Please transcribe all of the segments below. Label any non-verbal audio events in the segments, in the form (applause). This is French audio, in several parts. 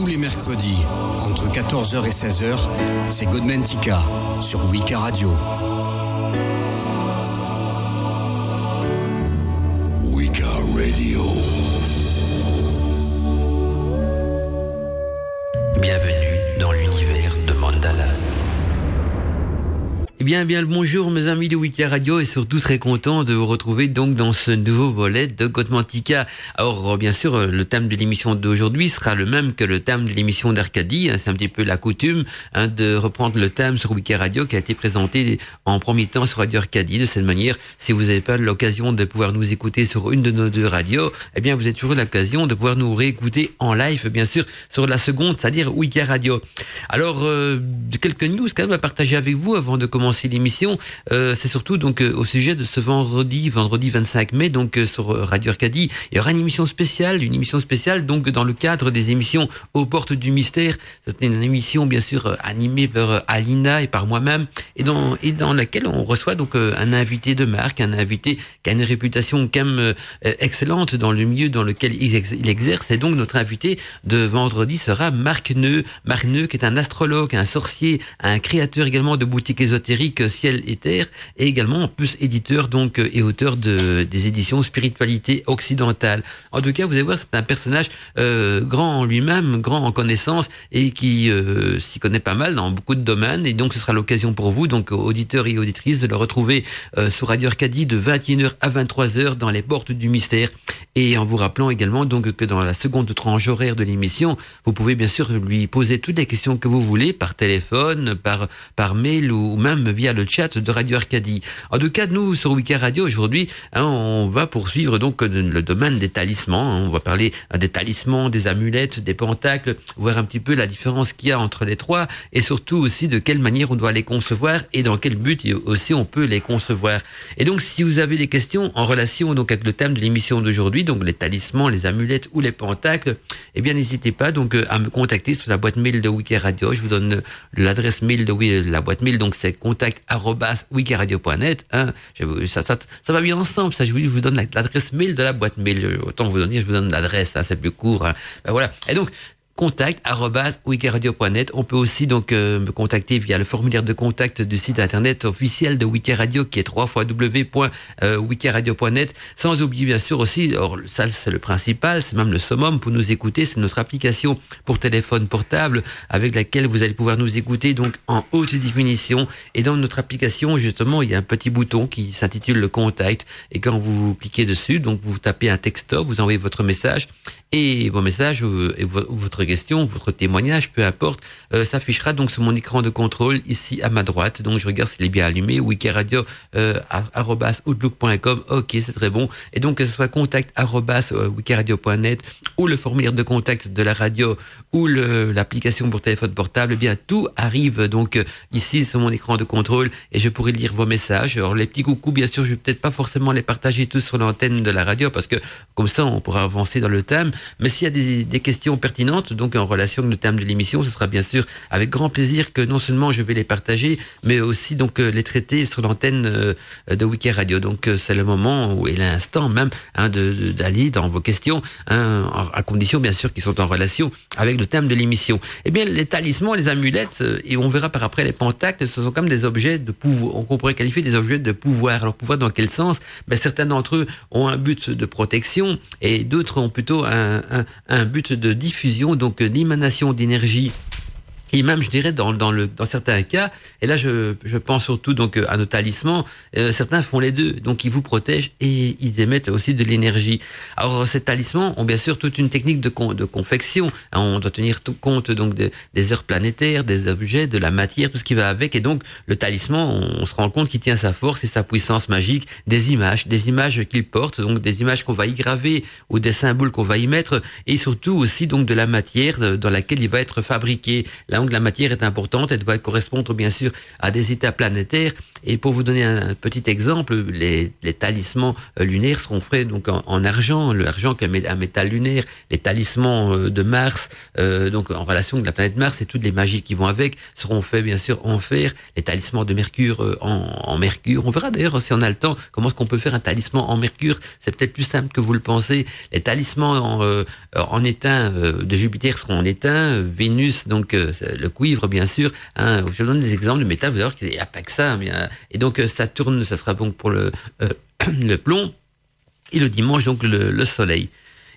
Tous les mercredis, entre 14h et 16h, c'est Godman Tika sur Wika Radio. Bien, bien le bonjour mes amis de Wiki Radio et surtout très content de vous retrouver donc dans ce nouveau volet de Gotmantica. Alors bien sûr, le thème de l'émission d'aujourd'hui sera le même que le thème de l'émission d'Arcadie. Hein. C'est un petit peu la coutume hein, de reprendre le thème sur Wiki Radio qui a été présenté en premier temps sur Radio Arcadie. De cette manière, si vous n'avez pas l'occasion de pouvoir nous écouter sur une de nos deux radios, eh bien vous avez toujours l'occasion de pouvoir nous réécouter en live, bien sûr, sur la seconde, c'est-à-dire Wiki Radio. Alors, euh, quelques news quand même à partager avec vous avant de commencer l'émission, euh, c'est surtout donc euh, au sujet de ce vendredi, vendredi 25 mai, donc euh, sur Radio Arcadie, il y aura une émission spéciale, une émission spéciale donc dans le cadre des émissions aux portes du mystère. C'est une émission bien sûr animée par Alina et par moi-même et dans et dans laquelle on reçoit donc un invité de marque, un invité qui a une réputation quand même excellente dans le milieu dans lequel il, exerce. Et donc notre invité de vendredi sera Marc Neu, Marc Neu qui est un astrologue, un sorcier, un créateur également de boutiques ésotériques Ciel et Terre, et également en plus éditeur donc euh, et auteur de des éditions Spiritualité occidentale. En tout cas, vous allez voir, c'est un personnage euh, grand en lui-même, grand en connaissance et qui euh, s'y connaît pas mal dans beaucoup de domaines. Et donc, ce sera l'occasion pour vous, donc auditeurs et auditrices, de le retrouver sur Radio Arcadie de 21h à 23h dans les portes du mystère. Et en vous rappelant également donc que dans la seconde tranche horaire de l'émission, vous pouvez bien sûr lui poser toutes les questions que vous voulez par téléphone, par par mail ou même via le chat de Radio Arcadie. En tout cas, nous, sur Wiki Radio, aujourd'hui, hein, on va poursuivre donc le domaine des talismans. Hein. On va parler des talismans, des amulettes, des pentacles, voir un petit peu la différence qu'il y a entre les trois et surtout aussi de quelle manière on doit les concevoir et dans quel but aussi on peut les concevoir. Et donc, si vous avez des questions en relation donc avec le thème de l'émission d'aujourd'hui, donc les talismans, les amulettes ou les pentacles, eh bien, n'hésitez pas donc à me contacter sur la boîte mail de Wiki Radio. Je vous donne l'adresse mail de la boîte mail, donc c'est contact@wikiradio.net. Hein. Ça, ça, ça, va bien ensemble. Ça, je vous donne l'adresse mail de la boîte mail. Autant vous donner, je vous donne l'adresse. Hein, c'est plus court. Hein. Ben voilà. Et donc, contact@wikiradio.net. On peut aussi donc euh, me contacter via le formulaire de contact du site internet officiel de Wikiradio qui est www.wikiradio.net. Sans oublier bien sûr aussi, or, ça c'est le principal, c'est même le summum pour nous écouter, c'est notre application pour téléphone portable avec laquelle vous allez pouvoir nous écouter donc en haute définition. Et dans notre application justement, il y a un petit bouton qui s'intitule le contact et quand vous cliquez dessus, donc vous tapez un texto, vous envoyez votre message et vos messages euh, et votre votre témoignage, peu importe, euh, s'affichera donc sur mon écran de contrôle ici à ma droite. Donc je regarde s'il est bien allumé. Wikiradio euh. Ok, c'est très bon. Et donc que ce soit contact euh, wikiradio.net ou le formulaire de contact de la radio ou l'application pour téléphone portable, eh bien tout arrive donc euh, ici sur mon écran de contrôle et je pourrai lire vos messages. Alors les petits coucous, bien sûr, je vais peut-être pas forcément les partager tous sur l'antenne de la radio parce que comme ça on pourra avancer dans le thème. Mais s'il y a des, des questions pertinentes, donc en relation avec le thème de l'émission, ce sera bien sûr avec grand plaisir que non seulement je vais les partager, mais aussi donc euh, les traiter sur l'antenne euh, de Wiki Radio. Donc euh, c'est le moment et l'instant même hein, d'aller dans vos questions, hein, à condition bien sûr qu'ils sont en relation avec le thème de l'émission. Eh bien les talismans, les amulettes, et on verra par après les pentacles, ce sont comme des objets de pouvoir, on pourrait qualifier des objets de pouvoir. Alors pouvoir dans quel sens? Ben, Certains d'entre eux ont un but de protection et d'autres ont plutôt un, un but de diffusion, donc d'émanation d'énergie et même, je dirais, dans, dans, le, dans certains cas, et là, je, je pense surtout donc à nos talismans, euh, certains font les deux. Donc, ils vous protègent et ils émettent aussi de l'énergie. Alors, ces talismans ont bien sûr toute une technique de, de confection. On doit tenir tout compte donc des heures planétaires, des objets, de la matière, tout ce qui va avec. Et donc, le talisman, on, se rend compte qu'il tient sa force et sa puissance magique des images, des images qu'il porte, donc des images qu'on va y graver ou des symboles qu'on va y mettre, et surtout aussi donc de la matière dans laquelle il va être fabriqué. Donc la matière est importante, elle doit correspondre bien sûr à des états planétaires. Et pour vous donner un petit exemple, les, les talismans euh, lunaires seront faits donc en, argent, l'argent qui est un métal lunaire, les talismans euh, de Mars, euh, donc en relation avec la planète Mars et toutes les magies qui vont avec seront faits bien sûr en fer, les talismans de Mercure euh, en, mercure. On verra d'ailleurs si on a le temps comment est-ce qu'on peut faire un talisman en mercure. C'est peut-être plus simple que vous le pensez. Les talismans en, en étain de Jupiter seront en étain, Vénus donc le cuivre bien sûr. Hein. Je donne des exemples de métal, vous allez voir qu'il n'y a pas que ça. Bien, et donc euh, Saturne, ça sera donc pour le, euh, (clears throat) le plomb, et le dimanche donc le soleil.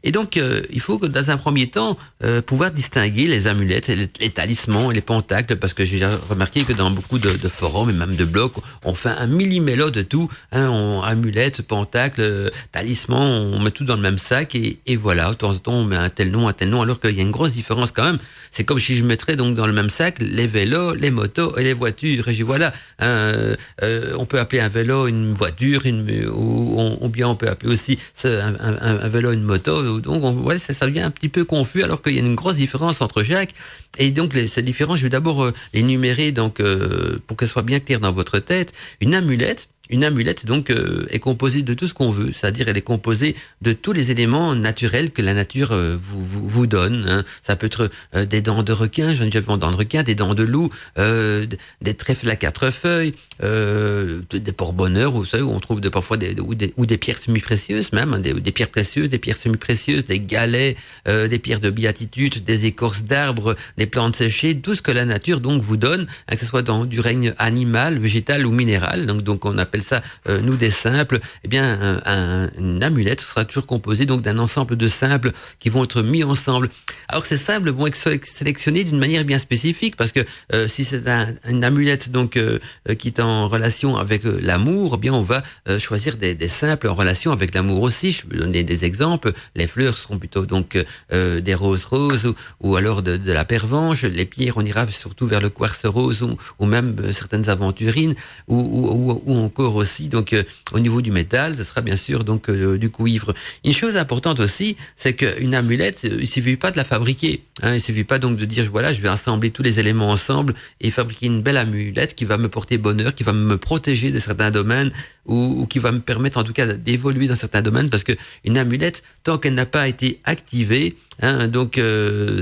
Et donc, euh, il faut que dans un premier temps, euh, pouvoir distinguer les amulettes, les, les, talismans les pentacles, parce que j'ai remarqué que dans beaucoup de, forums et même de blogs, on fait un millimélo de tout. Hein, on, amulettes, pentacles, talismans, on met tout dans le même sac et, et voilà, de temps en temps, on met un tel nom, un tel nom, alors qu'il y a une grosse différence quand même. C'est comme si je mettrais donc dans le même sac les vélos, les motos et les voitures. Et je voilà, hein, euh, on peut appeler un vélo une voiture, une, ou, ou bien on peut appeler aussi un vélo une moto donc on, ouais, ça, devient un petit peu confus alors qu'il y a une grosse différence entre chaque. Et donc les, ces différences, je vais d'abord euh, les numérer donc euh, pour qu'elles soient bien claires dans votre tête. Une amulette, une amulette donc euh, est composée de tout ce qu'on veut, c'est-à-dire elle est composée de tous les éléments naturels que la nature euh, vous, vous, donne. Hein. Ça peut être euh, des dents de requin, j'en ai déjà vu en dents de requin, des dents de loup, des trèfles à quatre feuilles, des porte-bonheur, vous où on trouve parfois des, ou, des, ou des pierres semi-précieuses même, hein, des, des, pierres précieuses, des pierres semi-précieuses, des galets, des pierres de béatitude, des écorces d'arbres, des plantes séchées, tout ce que la nature donc vous donne, hein, que ce soit dans du règne animal, végétal ou minéral. Donc, donc on appelle ça euh, nous des simples, eh bien un, un, amulette sera toujours composée donc d'un ensemble de simples qui vont être mis ensemble. Alors ces simples vont être sélectionnés d'une manière bien spécifique parce que euh, si c'est un, une amulette donc euh, euh qui est en relation avec euh, l'amour, eh bien on va euh, choisir des, simples en relation avec l'amour aussi. Je vais donner des exemples. Les fleurs seront plutôt donc des roses roses ou, ou alors de, la pervenche. Les pierres, on ira surtout vers le quartz rose ou, ou même certaines aventurines ou, ou, ou aussi donc euh, au niveau du métal, ce sera bien sûr donc euh, du cuivre. Une chose importante aussi, c'est qu'une amulette, il suffit pas de la fabriquer. Hein, il suffit pas donc de dire voilà, je vais assembler tous les éléments ensemble et fabriquer une belle amulette qui va me porter bonheur, qui va me protéger de certains domaines ou, ou qui va me permettre en tout cas d'évoluer dans certains domaines parce que une amulette, tant qu'elle n'a pas été activée, Hein, donc, euh,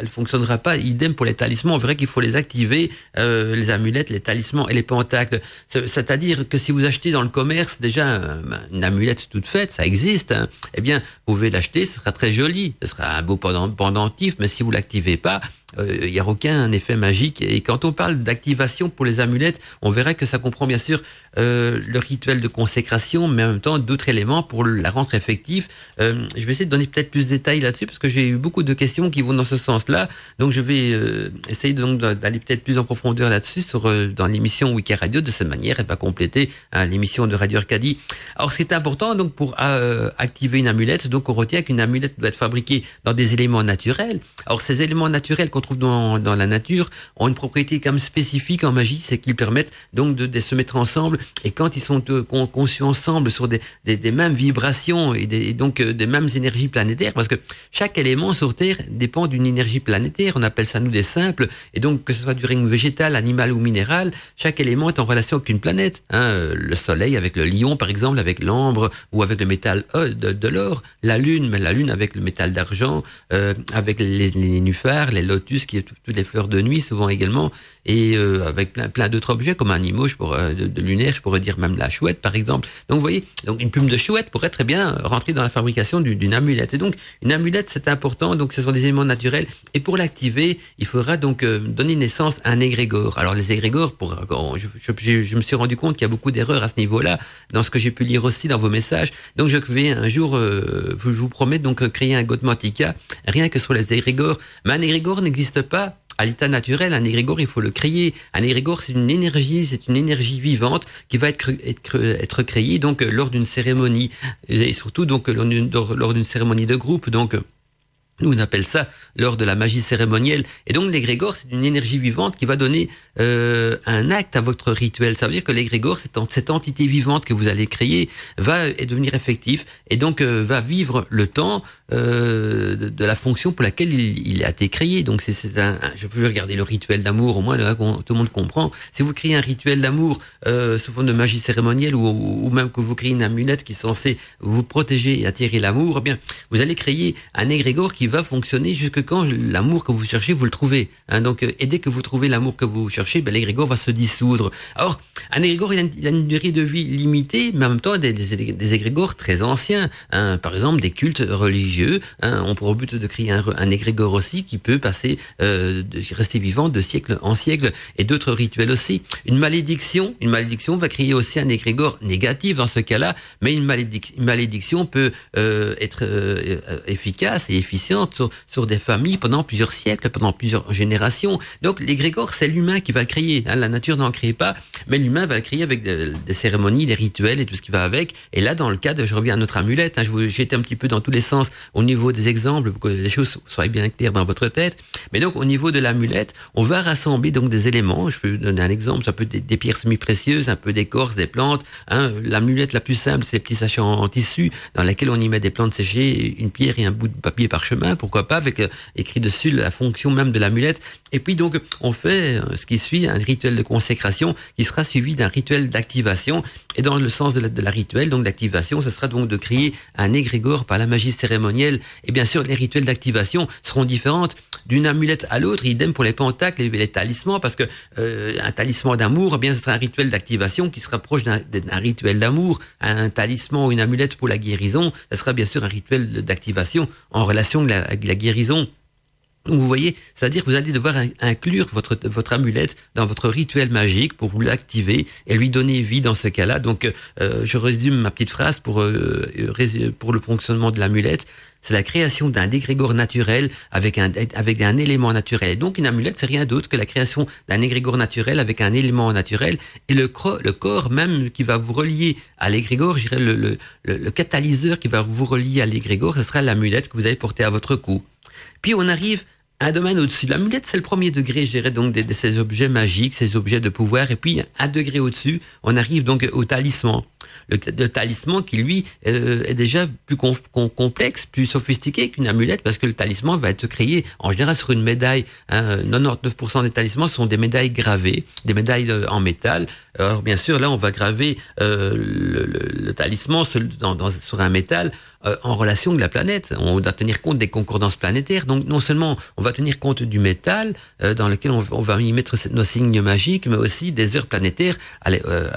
elle fonctionnera pas. Idem pour les talismans. On verrait qu'il faut les activer, euh, les amulettes, les talismans et les pentacles. C'est-à-dire que si vous achetez dans le commerce déjà une amulette toute faite, ça existe. Hein, eh bien, vous pouvez l'acheter, ce sera très joli, ce sera un beau pendentif. Mais si vous l'activez pas, il euh, n'y a aucun effet magique. Et quand on parle d'activation pour les amulettes, on verra que ça comprend bien sûr euh, le rituel de consécration, mais en même temps d'autres éléments pour la rendre effective. Euh, je vais essayer de donner peut-être plus de détails là-dessus parce que j'ai eu beaucoup de questions qui vont dans ce sens-là. Donc je vais essayer donc d'aller peut-être plus en profondeur là-dessus dans l'émission Wiki Radio. De cette manière, elle va compléter hein, l'émission de Radio Arcadie. Alors ce qui est important donc pour activer une amulette, donc on retient qu'une amulette doit être fabriquée dans des éléments naturels. Alors ces éléments naturels qu'on trouve dans, dans la nature ont une propriété quand même spécifique en magie, c'est qu'ils permettent donc de, se mettre ensemble et quand ils sont euh, conçus ensemble sur des, des, mêmes vibrations et, donc euh, des mêmes énergies planétaires, parce que chaque élément sur Terre dépend d'une énergie planétaire, on appelle ça nous des simples, et donc que ce soit du règne végétal, animal ou minéral, chaque élément est en relation avec une planète. Hein, le Soleil avec le lion par exemple, avec l'ambre ou avec le métal de, l'or, la Lune, mais la Lune avec le métal d'argent, euh, avec les, les nénuphars, les lotus, qui est toutes les fleurs de nuit souvent également, et euh, avec plein, plein d'autres objets comme un animaux, je pourrais, de, de lunaire, je pourrais dire même la chouette par exemple. Donc vous voyez, donc une plume de chouette pourrait très bien rentrer dans la fabrication d'une amulette. Et donc une amulette c'est important, donc ce sont des éléments naturels. Et pour l'activer, il faudra donc euh, donner naissance à un égrégore. Alors les égrégores, pour, je, je, je me suis rendu compte qu'il y a beaucoup d'erreurs à ce niveau-là, dans ce que j'ai pu lire aussi dans vos messages. Donc je vais un jour, euh, je vous promets donc créer un Godmantica, rien que sur les égrégores. Mais un égrégore n'existe pas à l'état naturel, un égrégore, il faut le créer. Un égrégore, c'est une énergie, c'est une énergie vivante qui va être, créée donc lors d'une cérémonie et surtout donc lors d'une cérémonie de groupe. Donc Nous, on appelle ça lors de la magie cérémonielle. Et donc, l'égrégore, c'est une énergie vivante qui va donner euh, un acte à votre rituel. Ça veut dire que l'égrégore, cette, cette entité vivante que vous allez créer, va devenir effectif et donc euh, va vivre le temps euh, de, de, la fonction pour laquelle il, il a été créé. Donc, c'est un, je peux regarder le rituel d'amour, au moins là, tout le monde comprend. Si vous créez un rituel d'amour euh, sous forme de magie cérémonielle ou, ou, même que vous créez une amulette qui est censée vous protéger et attirer l'amour, eh bien, vous allez créer un égrégore qui va fonctionner jusque quand l'amour que vous cherchez, vous le trouvez. Hein, donc, euh, et dès que vous trouvez l'amour que vous cherchez, ben, l'égrégore va se dissoudre. Alors, un égrégore, il a, une durée de vie limitée, mais en même temps, des, égrégores très anciens. Hein, par exemple, des cultes religieux hein, ont pour but de créer un, un égrégore aussi qui peut passer, euh, rester vivant de siècle en siècle, et d'autres rituels aussi. Une malédiction, une malédiction va créer aussi un égrégore négatif dans ce cas-là, mais une, une malédiction peut euh, être efficace et efficiente sur, des familles pendant plusieurs siècles, pendant plusieurs générations. Donc l'égrégore, c'est l'humain qui va le créer. Hein. La nature n'en crée pas, mais l'humain va le créer avec des cérémonies, des rituels et tout ce qui va avec. Et là, dans le cas de, je reviens à notre amulette, hein, été un petit peu dans tous les sens au niveau des exemples pour que les choses soient bien claires dans votre tête. Mais donc au niveau de l'amulette, on va rassembler donc des éléments. Je peux donner un exemple, ça peut des, pierres semi-précieuses, un peu d'écorce, des plantes. Hein. L'amulette la plus simple, c'est des petits sachets en, tissu dans lesquels on y met des plantes séchées, une pierre et un bout de papier parchemin pourquoi pas, avec euh, écrit dessus la fonction même de l'amulette. Et puis donc, on fait euh, ce qui suit, un rituel de consécration qui sera suivi d'un rituel d'activation. Et dans le sens de la, rituel, donc d'activation, ce sera donc de créer un égrégore par la magie cérémonielle. Et bien sûr, les rituels d'activation seront différentes d'une amulette à l'autre, idem pour les pentacles et les talismans, parce que euh, un talisman d'amour, eh bien, ce sera un rituel d'activation qui se rapproche d'un rituel d'amour. Un talisman ou une amulette pour la guérison, ce sera bien sûr un rituel d'activation en relation la, guérison. Vous voyez, c'est-à-dire que vous allez devoir inclure votre, votre amulette dans votre rituel magique pour vous l'activer et lui donner vie dans ce cas-là. Donc euh, je résume ma petite phrase pour, euh, pour le fonctionnement de l'amulette c'est la création d'un dégrégore naturel avec un, avec un élément naturel. Et donc une amulette, c'est rien d'autre que la création d'un égrégore naturel avec un élément naturel. Et le, le corps même qui va vous relier à l'égrégore, je dirais le, le, le, catalyseur qui va vous relier à l'égrégore, ce sera l'amulette que vous allez porter à votre cou. Puis on arrive à un domaine au-dessus. L'amulette, c'est le premier degré, je dirais, donc de, ces objets magiques, ces objets de pouvoir. Et puis, un degré au-dessus, on arrive donc au talisman le, talisman qui lui euh, est déjà plus complexe, plus sophistiqué qu'une amulette parce que le talisman va être créé en général sur une médaille. Hein, 99% des talismans sont des médailles gravées, des médailles euh, en métal. Alors bien sûr là on va graver euh, le, talisman sur un métal euh, en relation avec la planète. On doit tenir compte des concordances planétaires. Donc non seulement on va tenir compte du métal euh, dans lequel on, va y mettre nos signes magiques, mais aussi des heures planétaires euh,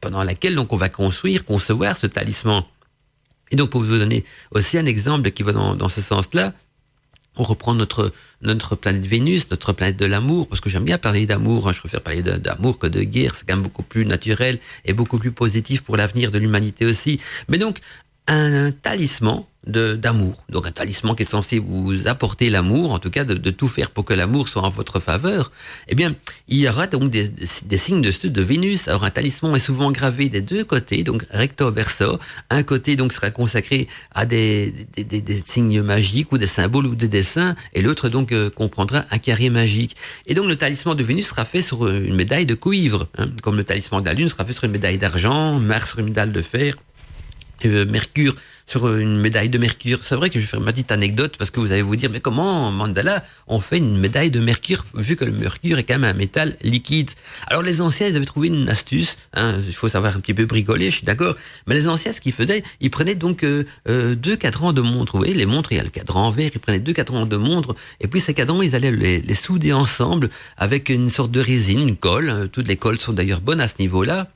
pendant laquelle donc on va construire, concevoir ce talisman. Et donc pour vous donner aussi un exemple qui va dans, dans ce sens-là, on reprend notre notre planète Vénus, notre planète de l'amour, parce que j'aime bien parler d'amour, hein, je préfère parler d'amour que de guerre, c'est quand même beaucoup plus naturel et beaucoup plus positif pour l'avenir de l'humanité aussi. Mais donc, un talisman d'amour. Donc un talisman qui est censé vous apporter l'amour, en tout cas de, de, tout faire pour que l'amour soit en votre faveur. Eh bien, il y aura donc des, des, signes de de Vénus. Alors un talisman est souvent gravé des deux côtés, donc recto verso. Un côté donc sera consacré à des, des, des signes magiques ou des symboles ou des dessins, et l'autre donc euh, comprendra un carré magique. Et donc le talisman de Vénus sera fait sur une médaille de cuivre, hein, comme le talisman de la Lune sera fait sur une médaille d'argent, Mars sur une médaille de fer, Mercure sur une médaille de mercure. C'est vrai que je vais faire ma petite anecdote parce que vous allez vous dire, mais comment, Mandala, on fait une médaille de mercure vu que le mercure est quand même un métal liquide? Alors les anciens, ils avaient trouvé une astuce, hein, il faut savoir un petit peu bricoler, je suis d'accord, mais les anciens, ce qu'ils faisaient, ils prenaient donc euh, euh, deux cadrans de montres. Vous voyez, les montres, il y a le cadran verre, ils prenaient deux cadrans de montres, et puis ces cadrans, ils allaient les, les souder ensemble avec une sorte de résine, une colle. Toutes les colles sont d'ailleurs bonnes à ce niveau-là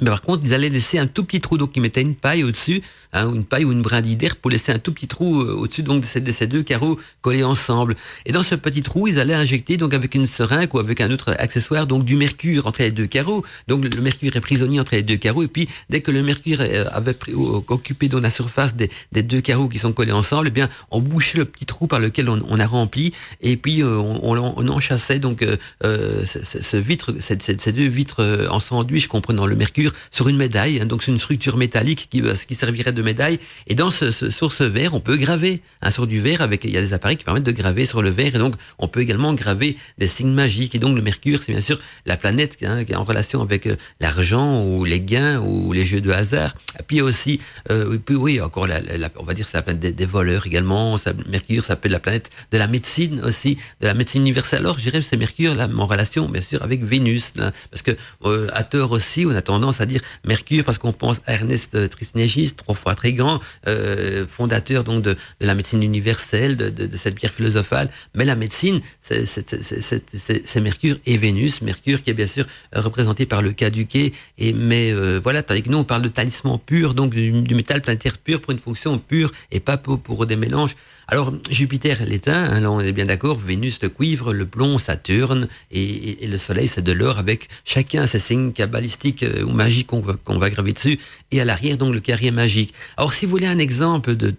mais par contre, ils allaient laisser un tout petit trou, donc ils mettaient une paille au-dessus, hein, une paille ou une brindille d'air pour laisser un tout petit trou euh, au-dessus donc de ces, de ces, deux carreaux collés ensemble. Et dans ce petit trou, ils allaient injecter donc avec une seringue ou avec un autre accessoire donc du mercure entre les deux carreaux. Donc le mercure est prisonnier entre les deux carreaux et puis dès que le mercure euh, avait pris, occupé dans la surface des, deux carreaux qui sont collés ensemble, eh bien on bouchait le petit trou par lequel on, a rempli et puis euh, on, enchassait donc ce, vitre, ces deux vitres en sandwich comprenant le mercure sur une médaille, hein, donc c'est une structure métallique qui qui servirait de médaille. Et dans ce, sur ce verre, on peut graver hein, sur du verre avec il y a des appareils qui permettent de graver sur le verre et donc on peut également graver des signes magiques. Et donc le Mercure, c'est bien sûr la planète hein, qui est en relation avec euh, l'argent ou les gains ou les jeux de hasard. Puis aussi, euh, puis oui, encore la, on va dire c'est la planète des, voleurs également. Ça, Mercure s'appelle la planète de la médecine aussi, de la médecine universelle. Alors je dirais c'est Mercure là en relation bien sûr avec Vénus, parce que euh, à tort aussi on a tendance à dire Mercure parce qu'on pense à Ernest Trismégiste, trois fois très grand, euh, fondateur donc de, de, la médecine universelle, de, de, cette pierre philosophale. Mais la médecine, c'est Mercure et Vénus. Mercure qui est bien sûr représenté par le caduqué, et mais euh, voilà, tandis que nous on parle de talisman pur, donc du, du métal planétaire pur pour une fonction pure et pas pour, pour des mélanges. Alors Jupiter l'éteint, hein, là on est bien d'accord, Vénus le cuivre, le plomb, Saturne et, le Soleil c'est de l'or avec chacun ses signes cabalistiques euh, ou magiques qu'on va, graver dessus et à l'arrière donc le carré magique. Alors si vous voulez un exemple de,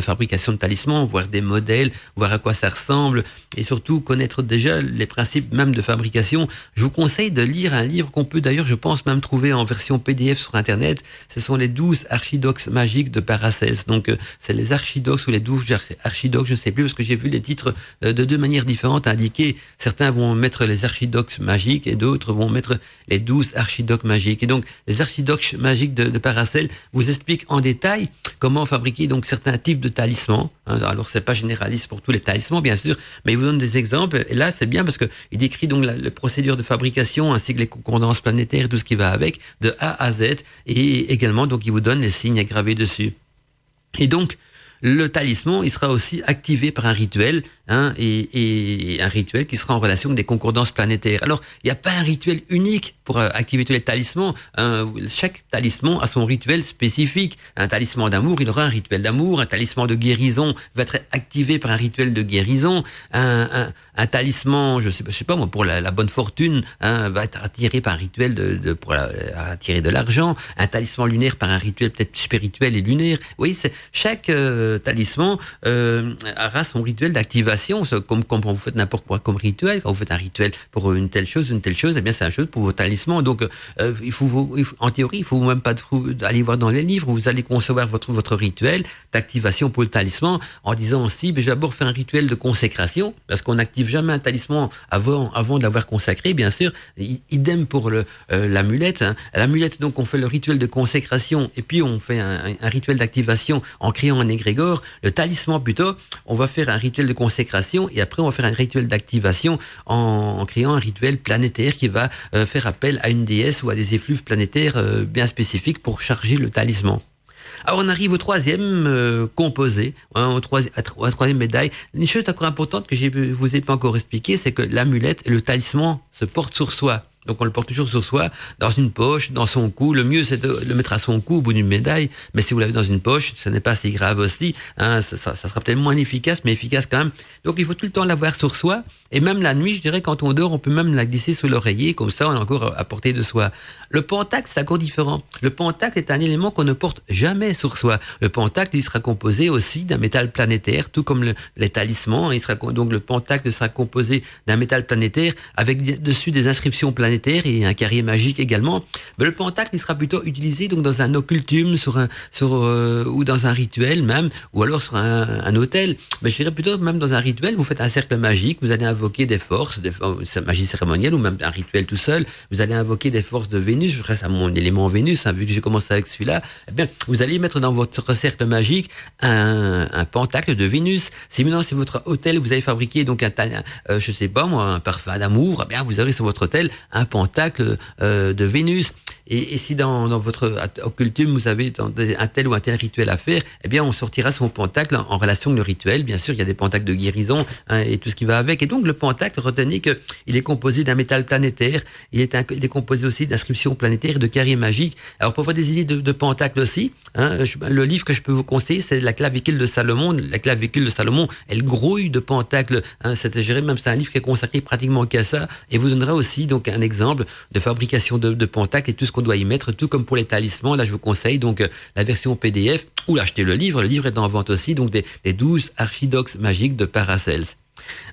fabrication de talismans, voir des modèles, voir à quoi ça ressemble et surtout connaître déjà les principes même de fabrication, je vous conseille de lire un livre qu'on peut d'ailleurs je pense même trouver en version PDF sur internet, ce sont les 12 archidoxes magiques de Paracels. Donc euh, c'est les archidoxes ou les 12 archidoxes, je sais plus, parce que j'ai vu les titres euh, de deux manières différentes indiqués. Certains vont mettre les archidoxes magiques et d'autres vont mettre les douze archidoxes magiques. Et donc, les archidoxes magiques de, Paracel vous expliquent en détail comment fabriquer donc certains types de talismans. Hein, alors, c'est pas généraliste pour tous les talismans, bien sûr, mais il vous donne des exemples. Et là, c'est bien parce que il décrit donc la, procédure de fabrication ainsi que les concordances planétaires tout ce qui va avec de A à Z. Et également, donc, il vous donne les signes à graver dessus. Et donc, le talisman, il sera aussi activé par un rituel, hein, et, un rituel qui sera en relation avec des concordances planétaires. Alors, il n'y a pas un rituel unique pour euh, activer tous les talismans. Hein. Chaque talisman a son rituel spécifique. Un talisman d'amour, il aura un rituel d'amour. Un talisman de guérison va être activé par un rituel de guérison. Un, talisman, je sais, je sais pas moi, pour la, bonne fortune, hein, va être attiré par un rituel pour attirer de l'argent. Un talisman lunaire par un rituel peut-être spirituel et lunaire. Oui, chaque euh, talisman euh, aura son rituel d'activation, comme, quand vous faites n'importe quoi comme rituel, quand vous faites un rituel pour une telle chose, une telle chose, eh bien c'est la chose pour vos talismans. Donc, euh, en théorie, il faut même pas aller voir dans les livres, vous allez concevoir votre, votre rituel d'activation pour le talisman en disant aussi, vais d'abord faire un rituel de consécration, parce qu'on n'active jamais un talisman avant, avant de l'avoir consacré, bien sûr. Idem pour euh, l'amulette. Hein. L'amulette, donc, on fait le rituel de consécration et puis on fait un, un rituel d'activation en créant un égrégore. Le talisman, plutôt, on va faire un rituel de consécration et après on va faire un rituel d'activation en, créant un rituel planétaire qui va euh, faire appel à une déesse ou à des effluves planétaires euh, bien spécifiques pour charger le talisman. Alors on arrive au troisième euh, composé, hein, au troisième, troisième médaille. Une chose encore importante que je vous ai pas encore expliqué, c'est que l'amulette et le talisman se portent sur soi. Donc on le porte toujours sur soi, dans une poche, dans son cou. Le mieux c'est de le mettre à son cou au bout d'une médaille. Mais si vous l'avez dans une poche, ce n'est pas si grave aussi. Hein, ça, sera peut-être moins efficace, mais efficace quand même. Donc il faut tout le temps l'avoir sur soi. Et même la nuit, je dirais, quand on dort, on peut même la glisser sous l'oreiller, comme ça on est encore à portée de soi. Le pentacle, c'est encore différent. Le pentacle est un élément qu'on ne porte jamais sur soi. Le pentacle, il sera composé aussi d'un métal planétaire, tout comme le, les talismans. Il sera, donc le pentacle sera composé d'un métal planétaire avec dessus des inscriptions planétaires et un carré magique également. Le pentacle, il sera plutôt utilisé donc dans un occultum, euh, ou dans un rituel même, ou alors sur un, un hôtel. Mais je dirais plutôt même dans un rituel, vous faites un cercle magique, vous allez invoquer des forces, des, magie cérémonielle ou même un rituel tout seul. Vous allez invoquer des forces de Vénus. Je reste à mon élément Vénus, hein, vu que j'ai commencé avec celui-là. Eh bien, vous allez mettre dans votre cercle magique un, un pentacle de Vénus. Si maintenant c'est votre hôtel, vous avez fabriqué donc un, euh, je sais pas moi, un parfum d'amour. Eh bien, vous aurez sur votre hôtel un pentacle euh, de Vénus. Et, et si dans, dans, votre occultum, vous avez un tel ou un tel rituel à faire, eh bien, on sortira son pentacle en, relation avec le rituel. Bien sûr, il y a des pentacles de guérison hein, et tout ce qui va avec. Et donc, le pentacle, retenez qu'il est composé d'un métal planétaire. Il est, il est composé aussi d'inscriptions planétaires et de carrés magiques. Alors, pour avoir des idées de, de pentacle aussi, hein, je, le livre que je peux vous conseiller, c'est la clavicule de Salomon. La clavicule de Salomon, elle grouille de pentacles. Hein, c'est même c'est un livre qui est consacré pratiquement qu'à ça et vous donnera aussi donc un exemple de fabrication de, de pentacles et tout ce qu'on doit y mettre, tout comme pour les talismans. Là, je vous conseille donc euh, la version PDF ou l'acheter le livre. Le livre est en vente aussi, donc des, des 12 archidoxes magiques de Paracels.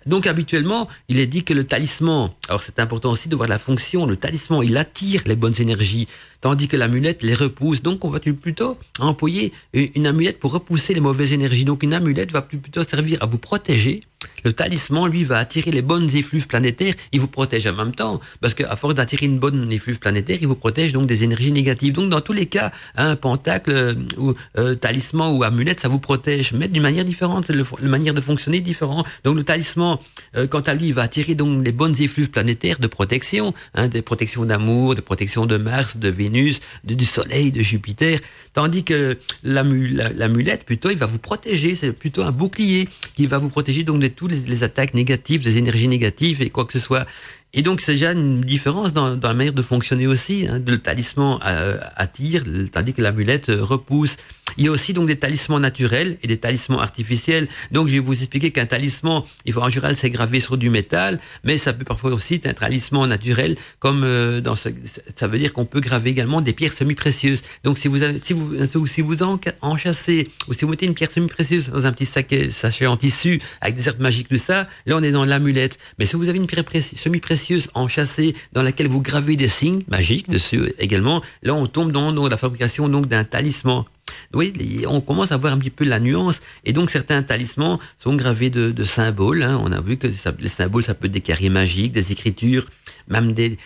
Donc habituellement, il est dit que le talisman, alors c'est important aussi de voir la fonction, le talisman, il attire les bonnes énergies, tandis que l'amulette les repousse. Donc on va plutôt employer une amulette pour repousser les mauvaises énergies. Donc une amulette va plutôt servir à vous protéger. Le talisman, lui, va attirer les bonnes effluves planétaires. Il vous protège en même temps, parce qu'à force d'attirer une bonne effluve planétaire, il vous protège donc des énergies négatives. Donc dans tous les cas, un pentacle euh, ou euh, talisman ou amulette, ça vous protège, mais d'une manière différente. C'est la manière de fonctionner différente. Donc le talisman, euh, quant à lui, il va attirer donc les bonnes effluves planétaires de protection, hein, des protections d'amour, de protection de Mars, de Vénus du Soleil, de Jupiter, tandis que l'amulette, plutôt, il va vous protéger, c'est plutôt un bouclier qui va vous protéger donc de toutes les, attaques négatives, des énergies négatives et quoi que ce soit. Et donc, c'est déjà une différence dans, la manière de fonctionner aussi. Hein. Le talisman euh, attire, tandis que l'amulette euh, repousse. Il y a aussi donc des talismans naturels et des talismans artificiels. Donc je vais vous expliquer qu'un talisman, il faut en général c'est gravé sur du métal, mais ça peut parfois aussi être un talisman naturel, comme euh, dans ce, ça veut dire qu'on peut graver également des pierres semi-précieuses. Donc si vous avez, si vous si vous enchassez ou si vous mettez une pierre semi-précieuse dans un petit sachet, sachet en tissu avec des herbes magiques tout ça, là on est dans l'amulette. Mais si vous avez une pierre semi-précieuse enchâssée dans laquelle vous gravez des signes magiques dessus également, là on tombe dans, dans la fabrication donc d'un talisman. Oui, on commence à voir un petit peu la nuance. Et donc, certains talismans sont gravés de, symboles. Hein. On a vu que les symboles, ça peut être des carrés magiques, des écritures, même des,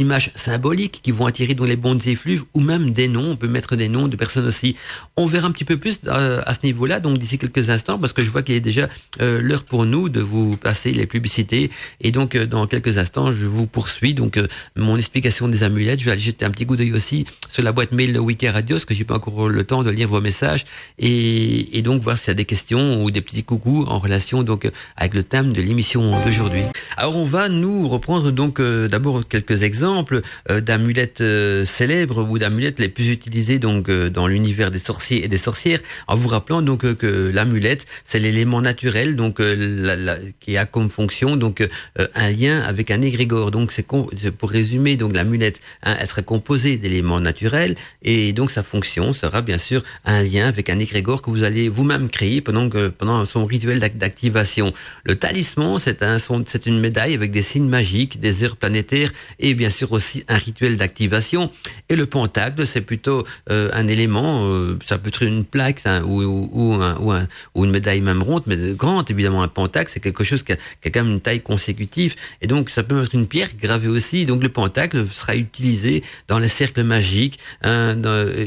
images symboliques qui vont attirer dans les bonnes effluves, ou même des noms. On peut mettre des noms de personnes aussi. On verra un petit peu plus euh, à ce niveau-là, donc d'ici quelques instants, parce que je vois qu'il est déjà euh, l'heure pour nous de vous passer les publicités. Et donc, euh, dans quelques instants, je vous poursuis. Donc, mon explication des amulettes, je vais aller jeter un petit coup d'œil aussi sur la boîte mail de Wiki Radio, parce que j'ai pas encore le temps de lire vos messages et, donc voir s'il y a des questions ou des petits coucous en relation donc avec le thème de l'émission d'aujourd'hui. Alors on va nous reprendre donc euh, d'abord quelques exemples euh, d'amulettes euh, célèbres ou d'amulettes les plus utilisées donc dans l'univers des sorciers et des sorcières en vous rappelant donc que l'amulette c'est l'élément naturel donc qui a comme fonction donc un lien avec un égrégore donc c'est pour résumer donc l'amulette hein, elle serait composée d'éléments naturels et donc sa fonction sera bien sûr un lien avec un égrégore que vous allez vous-même créer pendant, que, pendant son rituel d'activation. Le talisman, c'est un, c'est une médaille avec des signes magiques, des heures planétaires et bien sûr aussi un rituel d'activation. Et le pentacle, c'est plutôt euh, un élément, euh, ça peut être une plaque ou, ou, ou, ou, une médaille même ronde, mais grande évidemment. Un pentacle, c'est quelque chose qui a, quand même une taille consécutive. Et donc, ça peut être une pierre gravée aussi. Donc, le pentacle sera utilisé dans les cercles magiques hein,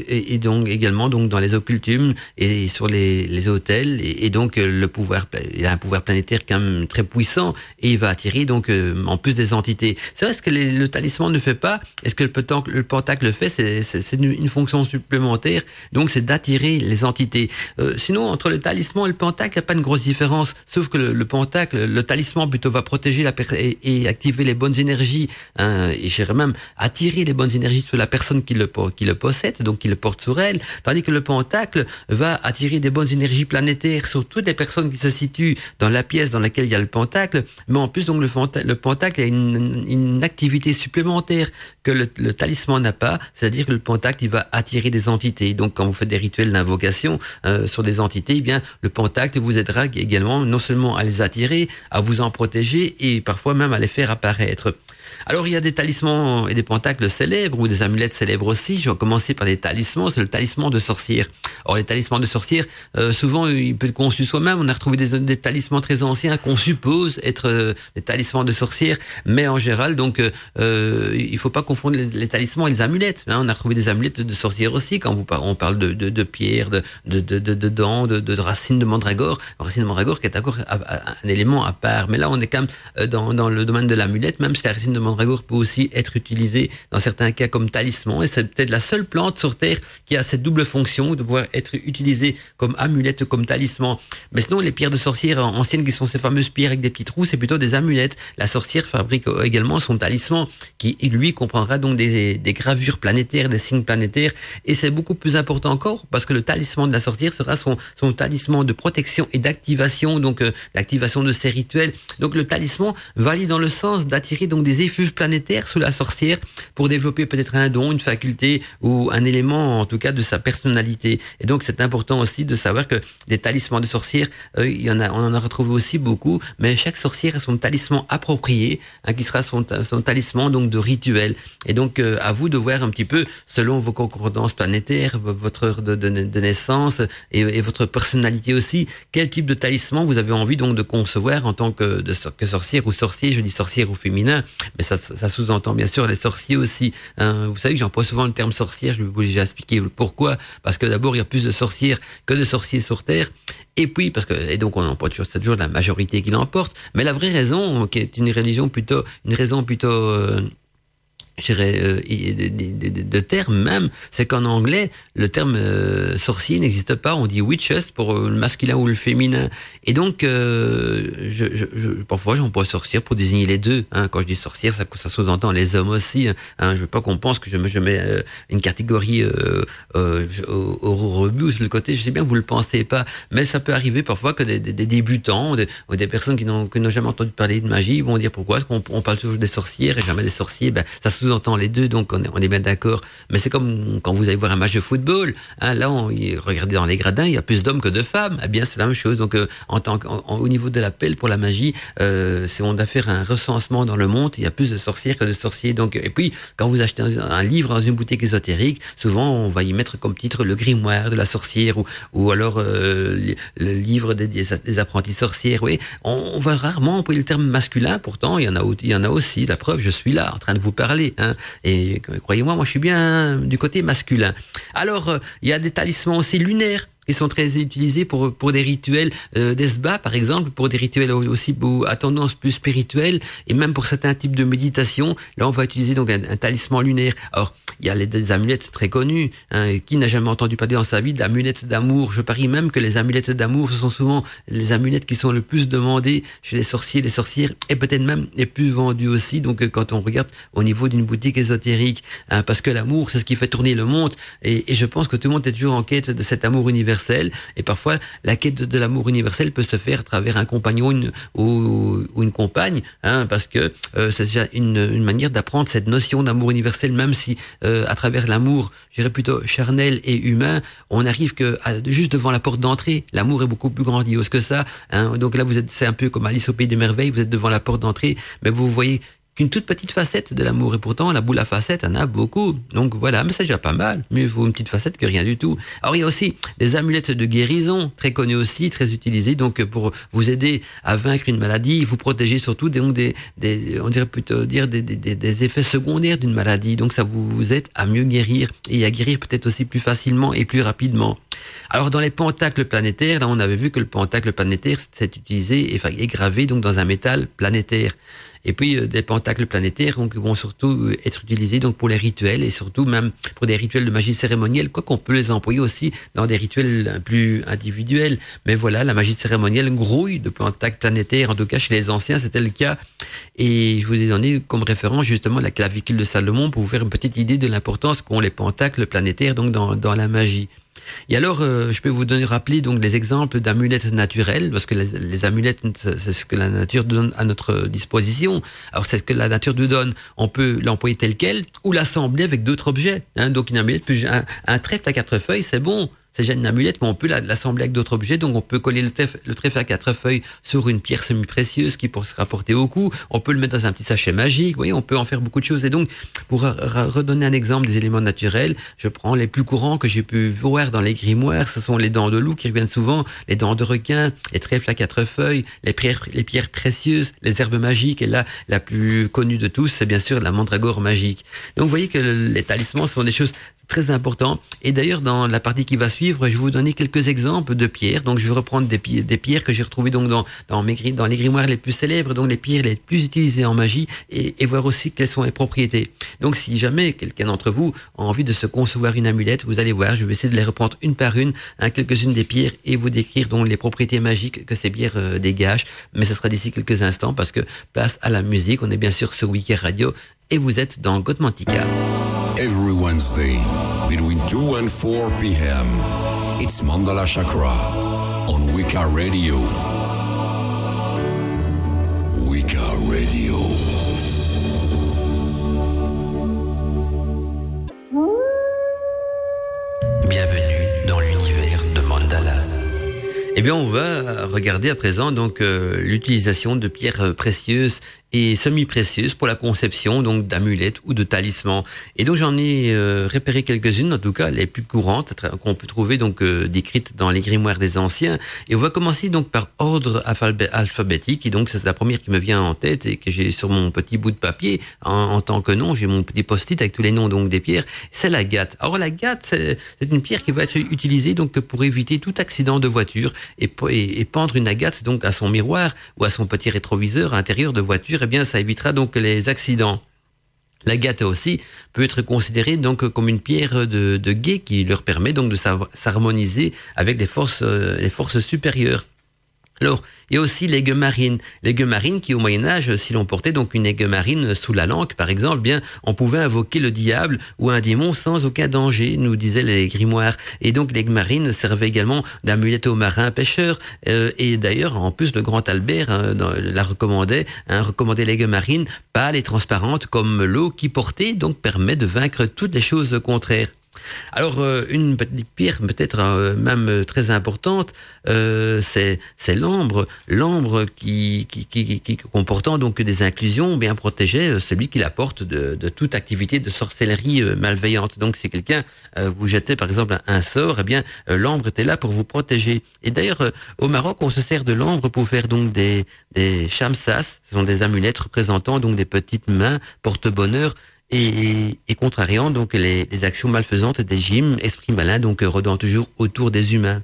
et, donc également donc dans les occultumes et sur les, les hôtels. Et, donc, le pouvoir, il a un pouvoir planétaire quand même très puissant et il va attirer donc euh, en plus des entités. C'est vrai ce que le talisman ne fait pas. Est-ce que le, le pentacle le fait C'est une, fonction supplémentaire. Donc, c'est d'attirer les entités. Euh, sinon, entre le talisman et le pentacle, il n'y a pas une grosse différence. Sauf que le, pentacle, le talisman plutôt va protéger la et, et, activer les bonnes énergies. Hein, et j'irais même attirer les bonnes énergies sur la personne qui le, qui le possède, donc qui le porte sur elle. Tandis que le pentacle va attirer des bonnes énergies planétaires sur toutes les personnes qui se situent dans la pièce dans laquelle il y a le pentacle. Mais en plus, donc, le, pentacle a une, activité supplémentaire que le, talisman n'a pas, c'est-à-dire que le pentacle, il va attirer des entités. Donc, quand vous faites des rituels d'invocation euh, sur des entités, eh bien, le pentacle vous aidera également non seulement à les attirer, à vous en protéger et parfois même à les faire apparaître. Alors il y a des talismans et des pentacles célèbres ou des amulettes célèbres aussi. Je vais commencer par des talismans. C'est le talisman de sorcière. Or les talismans de sorcière, euh, souvent il peut être conçu soi-même. On a retrouvé des, des talismans très anciens qu'on suppose être euh, des talismans de sorcière, mais en général donc euh, euh il faut pas confondre les, talismans et les amulettes. Hein. On a retrouvé des amulettes de sorcière aussi quand on parle de, de, de pierres, de, de, de, de, dents, de, racines de mandragore. Racine de mandragore qui est encore un élément à part. Mais là on est quand même dans, dans le domaine de l'amulette, même si la racine de mandragore mandragore peut aussi être utilisé dans certains cas comme talisman et c'est peut-être la seule plante sur Terre qui a cette double fonction de pouvoir être utilisée comme amulette, comme talisman. Mais sinon, les pierres de sorcière anciennes qui sont ces fameuses pierres avec des petits trous, c'est plutôt des amulettes. La sorcière fabrique également son talisman qui, lui, comprendra donc des, gravures planétaires, des signes planétaires et c'est beaucoup plus important encore parce que le talisman de la sorcière sera son, talisman de protection et d'activation, donc euh, l'activation de ses rituels. Donc le talisman va aller dans le sens d'attirer donc des effets planétaire sous la sorcière pour développer peut-être un don, une faculté ou un élément en tout cas de sa personnalité. Et donc c'est important aussi de savoir que des talismans de sorcière, euh, il y en a, on en a retrouvé aussi beaucoup, mais chaque sorcière a son talisman approprié, hein, qui sera son, son, talisman donc de rituel. Et donc euh, à vous de voir un petit peu selon vos concordances planétaires, votre heure de, naissance et, votre personnalité aussi, quel type de talisman vous avez envie donc de concevoir en tant que, que sorcière ou sorcier? Je dis sorcière ou féminin, mais ça, ça sous-entend bien sûr les sorciers aussi. Hein. Vous savez que j'emploie souvent le terme sorcière. Je vais vous déjà expliquer pourquoi. Parce que d'abord il y a plus de sorcières que de sorciers sur terre. Et puis, parce que, et donc on emporte toujours, c'est toujours la majorité qui l'emporte. Mais la vraie raison, qui est une religion plutôt, une raison plutôt, euh, dirais, euh, de, de, de, termes même, c'est qu'en anglais, le terme euh, sorcier n'existe pas. On dit witches pour euh, le masculin ou le féminin. Et donc, euh, je, je, je, parfois, j'emploie sorcière pour désigner les deux. Hein. Quand je dis sorcière, ça, ça sous-entend les hommes aussi. Hein. je veux pas qu'on pense que je je mets une catégorie au, au, rebut sur le côté. Je sais bien que vous le pensez pas, mais ça peut arriver parfois que des, des, des débutants ou des, personnes qui n'ont jamais entendu parler de magie vont dire pourquoi est-ce qu'on on parle toujours des sorcières et jamais des sorciers? Ben, ça sous-entend les deux, donc on est, bien d'accord. Mais c'est comme quand vous allez voir un match de football. Hein, là, on, regardez dans les gradins, il y a plus d'hommes que de femmes. Eh bien, c'est la même chose. Donc, euh, en tant au niveau de l'appel pour la magie, euh, c'est on doit faire un recensement dans le monde. Il y a plus de sorcières que de sorciers. Donc, et puis, quand vous achetez un, livre dans une boutique ésotérique, souvent on va y mettre comme titre le grimoire de la sorcière ou, ou alors euh, le, livre des, apprentis sorcières. Oui, on, on va rarement employer le terme masculin. Pourtant, en a, il y en a aussi. La preuve, je suis là en train de vous parler. Hein, et croyez-moi, moi, je suis bien du côté masculin. Alors, euh, il y a des talismans aussi lunaires qui sont très utilisés pour pour des rituels euh, d'esba par exemple pour des rituels aussi à tendance plus spirituelle et même pour certains types de méditation. Là on va utiliser donc un, talisman lunaire. Alors il y a les, des amulettes très connues hein, qui n'a jamais entendu parler dans sa vie d'amulette d'amour. Je parie même que les amulettes d'amour ce sont souvent les amulettes qui sont le plus demandées chez les sorciers les sorcières et peut-être même les plus vendues aussi donc euh, quand on regarde au niveau d'une boutique ésotérique hein, parce que l'amour c'est ce qui fait tourner le monde et, et je pense que tout le monde est toujours en quête de cet amour universel et parfois, la quête de, l'amour universel peut se faire à travers un compagnon une, ou, une compagne, hein, parce que euh, c'est déjà une, une manière d'apprendre cette notion d'amour universel, même si euh, à travers l'amour, je dirais plutôt charnel et humain, on arrive que juste devant la porte d'entrée. L'amour est beaucoup plus grandiose que ça. Hein. Donc là, vous êtes, c'est un peu comme Alice au pays des merveilles. Vous êtes devant la porte d'entrée, mais vous voyez qu'une toute petite facette de l'amour. Et pourtant, la boule à facettes en a beaucoup. Donc voilà, mais c'est déjà pas mal. Mieux vaut une petite facette que rien du tout. Alors il y a aussi des amulettes de guérison, très connues aussi, très utilisées, donc pour vous aider à vaincre une maladie, vous protéger surtout des, on dirait plutôt dire des, des, des effets secondaires d'une maladie. Donc ça vous aide à mieux guérir et à guérir peut-être aussi plus facilement et plus rapidement. Alors dans les pentacles planétaires, on avait vu que le pentacle planétaire c'est utilisé et gravé donc dans un métal planétaire. Et puis euh, des pentacles planétaires vont surtout euh, être utilisés donc pour les rituels et surtout même pour des rituels de magie cérémonielle, quoi qu'on peut les employer aussi dans des rituels plus individuels. Mais voilà, la magie cérémonielle grouille de pentacles planétaires, en tout cas chez les anciens c'était le cas. Et je vous ai donné comme référence justement la clavicule de Salomon pour vous faire une petite idée de l'importance qu'ont les pentacles planétaires donc dans la magie. Et alors, euh, je peux vous donner rappeler donc des exemples d'amulettes naturelles, parce que les, amulettes, c'est ce que la nature donne à notre disposition. Alors, c'est ce que la nature nous donne. On peut l'employer tel quel ou l'assembler avec d'autres objets. Hein. Donc, une amulette, un, un trèfle à quatre feuilles, c'est bon c'est déjà une amulette, mais on peut l'assembler avec d'autres objets. Donc on peut coller le trèfle, le trèfle à quatre feuilles sur une pierre semi-précieuse qui pourrait se rapporter au cou. On peut le mettre dans un petit sachet magique. Vous voyez, on peut en faire beaucoup de choses. Et donc, pour redonner un exemple des éléments naturels, je prends les plus courants que j'ai pu voir dans les grimoires. Ce sont les dents de loup qui reviennent souvent, les dents de requin, les trèfles à quatre feuilles, les pierres précieuses, les herbes magiques. Et là, la plus connue de tous, c'est bien sûr la mandragore magique. Donc vous voyez que les talismans sont des choses très importantes. Et d'ailleurs, dans la partie qui va suivre, je vais vous donner quelques exemples de pierres. Donc, je vais reprendre des, des pierres que j'ai retrouvées donc dans, dans, les grimoires les plus célèbres, donc les pierres les plus utilisées en magie, et, et voir aussi quelles sont les propriétés. Donc, si jamais quelqu'un d'entre vous a envie de se concevoir une amulette, vous allez voir, je vais essayer de les reprendre une par une, hein, quelques-unes des pierres, et vous décrire donc les propriétés magiques que ces pierres euh, dégagent. Mais ce sera d'ici quelques instants parce que place à la musique. On est bien sûr sur Wiki Radio et vous êtes dans Gothmantica. Every Wednesday, between 2 and 4 p.m., it's Mandala Chakra on Wicca Radio. Wicca Radio. Bienvenue dans l'univers de Mandala. Eh bien, on va regarder à présent donc euh, l'utilisation de pierres précieuses et semi-précieuses pour la conception donc d'amulettes ou de talismans. Et donc j'en ai euh, repéré quelques-unes, en tout cas les plus courantes qu'on peut trouver donc euh, décrites dans les grimoires des anciens. Et on va commencer donc par ordre alphabétique. Et donc c'est la première qui me vient en tête et que j'ai sur mon petit bout de papier en, tant que nom. J'ai mon petit post-it avec tous les noms donc des pierres. C'est la gatte. Alors la gatte, c'est une pierre qui va être utilisée donc pour éviter tout accident de voiture et, et, pendre une agate donc à son miroir ou à son petit rétroviseur à l'intérieur de voiture eh bien, ça évitera donc les accidents. La gâte aussi peut être considérée donc comme une pierre de, de guet qui leur permet donc de s'harmoniser avec les forces, euh, les forces supérieures. Alors, il y a aussi l'aiguë marine. L'aiguë marine qui, au Moyen-Âge, si l'on portait donc une aiguë marine sous la langue, par exemple, bien, on pouvait invoquer le diable ou un démon sans aucun danger, nous disaient les grimoires. Et donc, l'aiguë marine servait également d'amulette aux marins pêcheurs. Euh, et d'ailleurs, en plus, le grand Albert hein, la recommandait, hein, recommandait l'aiguë marine pâle et transparente comme l'eau qui portait, donc permet de vaincre toutes les choses contraires. Alors euh, une petite pierre peut-être euh, même euh, très importante, c'est c'est l'ambre, l'ambre qui, qui, qui, comportant donc des inclusions bien protégeait celui qui la porte de, de toute activité de sorcellerie malveillante. Donc si quelqu'un vous jetait par exemple un, sort, eh bien l'ambre était là pour vous protéger. Et d'ailleurs au Maroc on se sert de l'ambre pour faire donc des des shamsas, ce sont des amulettes représentant donc des petites mains porte-bonheur et, contrariant donc les, actions malfaisantes des gymes, esprits malins donc rodant toujours autour des humains.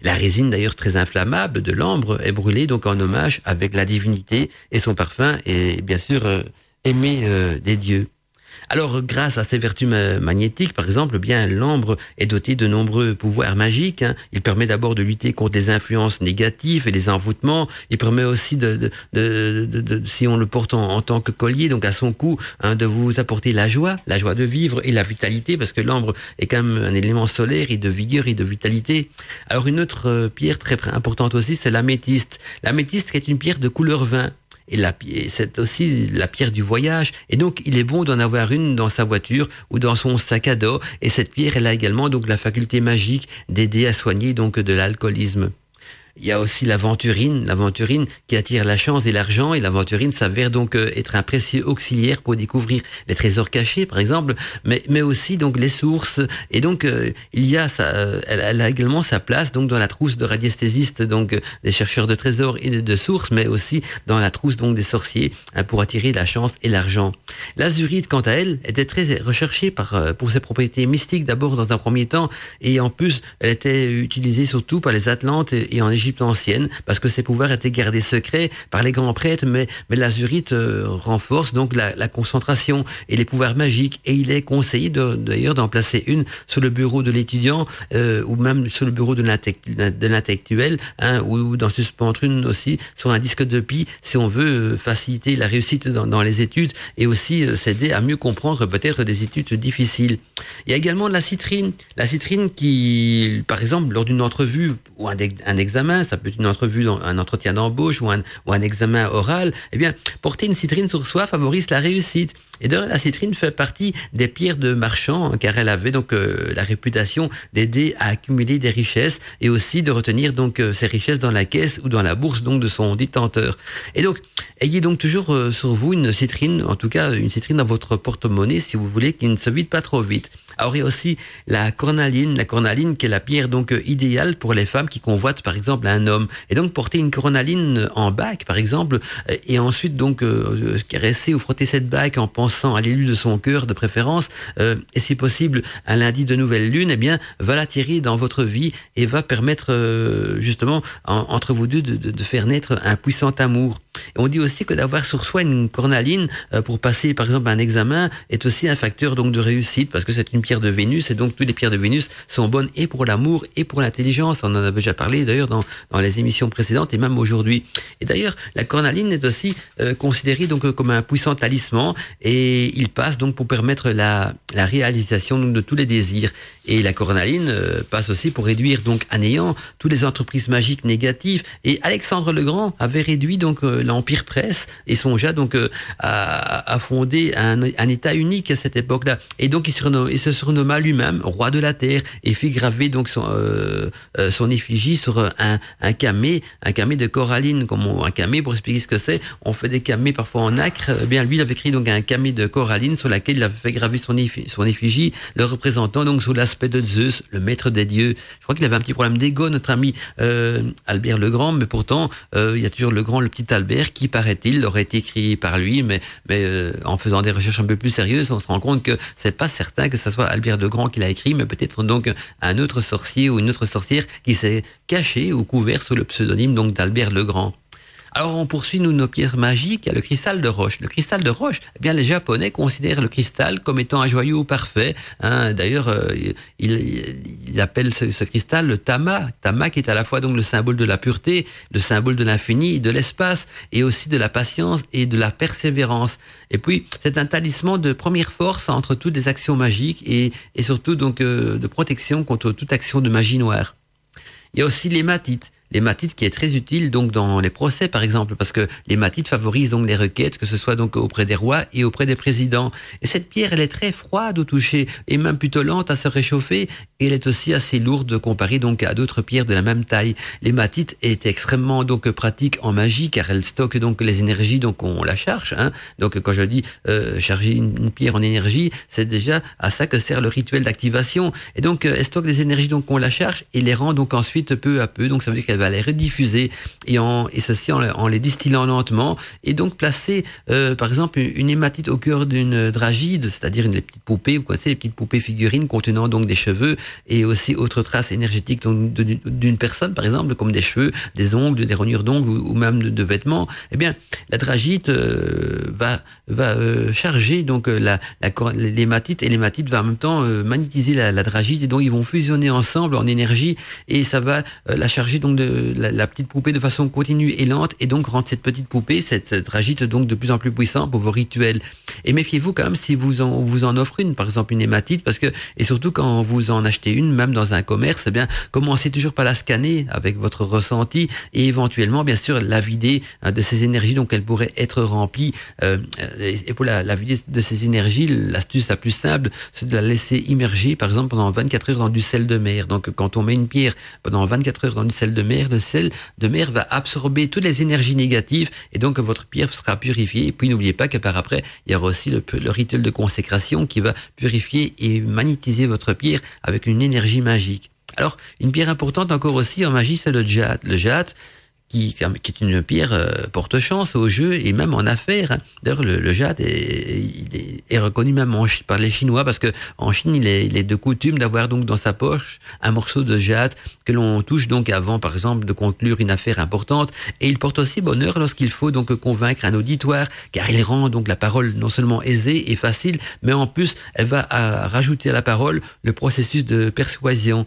La résine d'ailleurs très inflammable de l'ambre est brûlée donc en hommage avec la divinité et son parfum est bien sûr euh, aimé euh, des dieux. Alors, grâce à ses vertus magnétiques, par exemple, bien l'ambre est doté de nombreux pouvoirs magiques. Hein. Il permet d'abord de lutter contre les influences négatives et les envoûtements. Il permet aussi de, de, si on le porte en, tant que collier, donc à son cou, hein, de vous apporter la joie, la joie de vivre et la vitalité, parce que l'ambre est quand même un élément solaire et de vigueur et de vitalité. Alors, une autre euh, pierre très importante aussi, c'est l'améthyste. L'améthyste est une pierre de couleur vin et la, c'est aussi la pierre du voyage. Et donc, il est bon d'en avoir une dans sa voiture ou dans son sac à dos. Et cette pierre, elle a également donc la faculté magique d'aider à soigner donc de l'alcoolisme. Il y a aussi l'aventurine, l'aventurine qui attire la chance et l'argent, et l'aventurine s'avère donc euh, être un précieux auxiliaire pour découvrir les trésors cachés, par exemple, mais, mais aussi donc les sources. Et donc euh, il y a ça, euh, elle, a également sa place donc dans la trousse de radiesthésistes, donc des chercheurs de trésors et de, sources, mais aussi dans la trousse donc des sorciers hein, pour attirer la chance et l'argent. L'azurite, quant à elle, était très recherchée par pour ses propriétés mystiques d'abord dans un premier temps, et en plus elle était utilisée surtout par les Atlantes et en Égypte ancienne, parce que ses pouvoirs étaient gardés secrets par les grands prêtres, mais, mais l'azurite euh, renforce donc la, concentration et les pouvoirs magiques, et il est conseillé d'ailleurs d'en placer une sur le bureau de l'étudiant, euh, ou même sur le bureau de l'intellectuel, hein, ou d'en suspendre une aussi sur un disque de pie, si on veut euh, faciliter la réussite dans, les études, et aussi s'aider à mieux comprendre peut-être des études difficiles. Il y a également la citrine, la citrine qui, par exemple, lors d'une entrevue ou un examen, ça peut être une entrevue, un entretien d'embauche ou un, ou un examen oral, eh bien, porter une citrine sur soi favorise la réussite. Et d'ailleurs, la citrine fait partie des pierres de marchand, hein, car elle avait donc euh, la réputation d'aider à accumuler des richesses et aussi de retenir donc euh, ces richesses dans la caisse ou dans la bourse donc de son détenteur. Et donc, ayez donc toujours euh, sur vous une citrine, en tout cas une citrine dans votre porte-monnaie si vous voulez, qui ne se vide pas trop vite. Alors il y a aussi la cornaline, la cornaline qui est la pierre donc idéale pour les femmes qui convoitent par exemple un homme. Et donc porter une cornaline en bac par exemple, et ensuite donc caresser ou frotter cette bague en pensant à l'élu de son cœur de préférence, euh, et si possible un lundi de nouvelle lune, eh bien va l'attirer dans votre vie et va permettre euh, justement entre vous deux de, de, faire naître un puissant amour. Et on dit aussi que d'avoir sur soi une cornaline euh, pour passer par exemple un examen est aussi un facteur donc de réussite parce que c'est une pierre de Vénus et donc toutes les pierres de Vénus sont bonnes et pour l'amour et pour l'intelligence. On en avait déjà parlé d'ailleurs dans, dans les émissions précédentes et même aujourd'hui. Et d'ailleurs la cornaline est aussi considérée donc comme un puissant talisman et il passe donc pour permettre la, la réalisation donc, de tous les désirs. Et la cornaline euh, passe aussi pour réduire donc à néant toutes les entreprises magiques négatives. Et Alexandre le Grand avait réduit donc euh, l'Empire Presse et songea donc à, à, fonder un, État unique à cette époque-là. Et donc il se, surnomma lui-même roi de la terre et fit graver donc son, son effigie sur un, un camé, un camé de coralline, comme un camé pour expliquer ce que c'est. On fait des camés parfois en acre. Eh bien lui, il avait écrit donc un camé de coralline sur laquelle il avait fait graver son, son effigie, le représentant donc sous l'aspect de Zeus, le maître des dieux. Je crois qu'il avait un petit problème d'ego, notre ami euh, Albert le Grand, mais pourtant euh, il y a toujours le grand, le petit Albert qui paraît-il aurait été écrit par lui, mais euh, en faisant des recherches un peu plus sérieuses, on se rend compte que c'est pas certain que ce soit Albert le Grand qui l'a écrit, mais peut-être donc un autre sorcier ou une autre sorcière qui s'est caché ou couvert sous le pseudonyme donc d'Albert le Grand. Alors on poursuit nous nos pierres magiques, le cristal de roche. Le cristal de roche, eh bien les Japonais considèrent le cristal comme étant un joyau parfait. Hein. D'ailleurs, euh, il, il, appelle ce, cristal le tama, tama qui est à la fois donc le symbole de la pureté, le symbole de l'infini, de l'espace, et aussi de la patience et de la persévérance. Et puis c'est un talisman de première force entre toutes les actions magiques et, et surtout donc euh, de protection contre toute action de magie noire. Il y a aussi l'hématite l'hématite qui est très utile donc dans les procès par exemple parce que l'hématite favorise donc les requêtes que ce soit donc auprès des rois et auprès des présidents. Et cette pierre elle est très froide au toucher et même plutôt lente à se réchauffer. Et elle est aussi assez lourde comparée donc à d'autres pierres de la même taille. L'hématite est extrêmement donc pratique en magie car elle stocke donc les énergies donc on la charge hein. donc quand je dis euh, charger une, pierre en énergie c'est déjà à ça que sert le rituel d'activation. Et donc euh, elle stocke les énergies donc on la charge et les rend donc ensuite peu à peu. Donc ça veut dire qu'elle va les rediffuser et, en, et ceci en, les distillant lentement et donc placer euh, par exemple une hématite au cœur d'une dragide, c'est-à-dire une petite poupée, vous connaissez les petites poupées figurines contenant donc des cheveux et aussi autres traces énergétiques d'une personne par exemple comme des cheveux, des ongles, des rognures d'ongles ou, même de, vêtements. Eh bien la dragite euh, va va euh, charger donc la l'hématite et l'hématite va en même temps magnétiser la, la dragite et donc ils vont fusionner ensemble en énergie et ça va la charger donc de la, petite poupée de façon continue et lente et donc rendre cette petite poupée, cette, cette donc de plus en plus puissant pour vos rituels. Et méfiez-vous quand même si vous en, vous en offre une, par exemple une hématite, parce que, et surtout quand vous en achetez une, même dans un commerce, eh bien, commencez toujours par la scanner avec votre ressenti et éventuellement, bien sûr, la vider hein, de ces énergies, donc elle pourrait être remplie. Euh, et pour la, la vider de ces énergies, l'astuce la plus simple, c'est de la laisser immerger, par exemple, pendant 24 heures dans du sel de mer. Donc, quand on met une pierre pendant 24 heures dans du sel de mer, le sel de mer va absorber toutes les énergies négatives et donc votre pierre sera purifiée. Et puis n'oubliez pas que par après, il y aura aussi le, le, rituel de consécration qui va purifier et magnétiser votre pierre avec une énergie magique. Alors, une pierre importante encore aussi en magie, c'est le jade. Le jade, qui, qui est une pierre euh, porte-chance au jeu et même en affaires. D'ailleurs, le, jade est, il est, est, reconnu même en, par les Chinois parce que en Chine, il est, il est de coutume d'avoir donc dans sa poche un morceau de jade que l'on touche donc avant, par exemple, de conclure une affaire importante. Et il porte aussi bonheur lorsqu'il faut donc convaincre un auditoire, car il rend donc la parole non seulement aisée et facile, mais en plus, elle va à rajouter à la parole le processus de persuasion.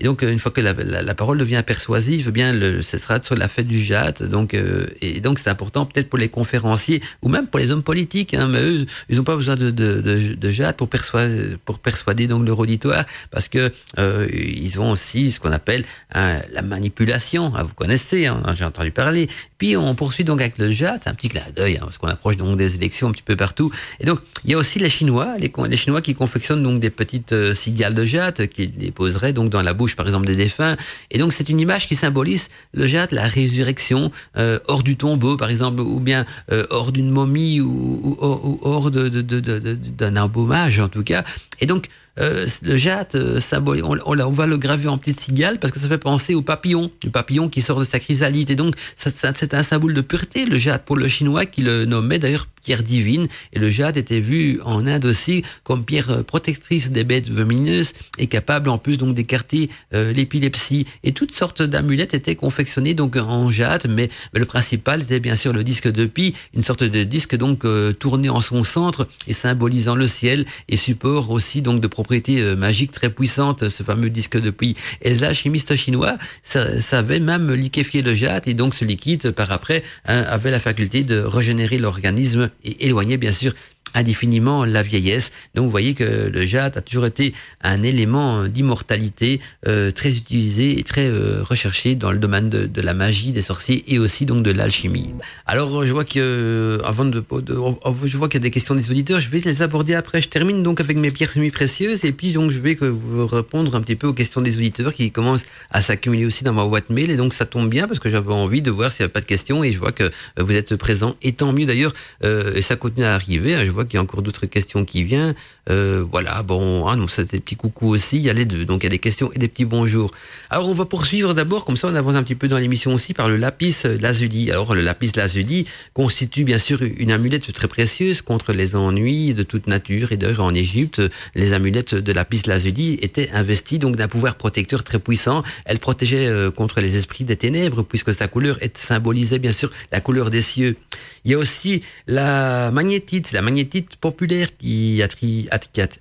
Et donc, une fois que la parole devient persuasive, eh bien, le, ce sera sur la fête du jade. Donc, euh, et donc, c'est important peut-être pour les conférenciers ou même pour les hommes politiques. Hein, mais eux, ils n'ont pas besoin de, de, de, de jade pour persuader, pour persuader donc leur auditoire, parce que euh, ils ont aussi ce qu'on appelle hein, la manipulation. Ah, vous connaissez, hein, j'ai entendu parler. Puis on poursuit donc avec le jade, c'est un petit clin d'œil, hein, parce qu'on approche donc des élections un petit peu partout. Et donc, il y a aussi les Chinois, les, Chinois qui confectionnent donc des petites euh, cigales de jade qu'ils déposeraient donc dans la bouche par exemple des défunts. Et donc c'est une image qui symbolise le jade, la résurrection euh, hors du tombeau par exemple, ou bien euh, hors d'une momie ou, ou, ou hors d'un de, de, embaumage en tout cas. Et donc euh, le jade euh, on, on, on, va le graver en petite cigale parce que ça fait penser au papillon, le papillon qui sort de sa chrysalide. Et donc, c'est un symbole de pureté, le jade, pour le chinois qui le nommait d'ailleurs pierre divine. Et le jade était vu en Inde aussi comme pierre euh, protectrice des bêtes venimeuses et capable en plus donc d'écarter euh, l'épilepsie. Et toutes sortes d'amulettes étaient confectionnées donc en jade, mais, le principal était bien sûr le disque de Pi, une sorte de disque donc euh, tourné en son centre et symbolisant le ciel et support aussi donc de propriétés magiques très puissantes, ce fameux disque de Pi. Et là, chimiste chinois savait même liquéfier le jade et donc ce liquide par après hein, avait la faculté de régénérer l'organisme et éloigner bien sûr indéfiniment la vieillesse. Donc vous voyez que le jade a toujours été un élément d'immortalité euh, très utilisé et très euh, recherché dans le domaine de, de, la magie, des sorciers et aussi donc de l'alchimie. Alors je vois que avant de, de, je vois qu'il y a des questions des auditeurs, je vais les aborder après. Je termine donc avec mes pierres semi-précieuses et puis donc je vais que vous répondre un petit peu aux questions des auditeurs qui commencent à s'accumuler aussi dans ma boîte mail et donc ça tombe bien parce que j'avais envie de voir s'il n'y avait pas de questions et je vois que vous êtes présent et tant mieux d'ailleurs euh, et ça continue à arriver. Hein. Je vois qu'il y a encore d'autres questions qui viennent. Euh, voilà, bon, donc ça c'est des petits coucous aussi, il y a les deux, donc il y a des questions et des petits bonjours. Alors on va poursuivre d'abord, comme ça on avance un petit peu dans l'émission aussi, par le lapis lazuli. Alors le lapis lazuli constitue bien sûr une amulette très précieuse contre les ennuis de toute nature, et d'ailleurs en Égypte, les amulettes de lapis lazuli étaient investies donc d'un pouvoir protecteur très puissant. Elle protégeait euh, contre les esprits des ténèbres, puisque sa couleur symbolisait bien sûr la couleur des cieux. Il y a aussi la magnétite, la magnétite populaire qui,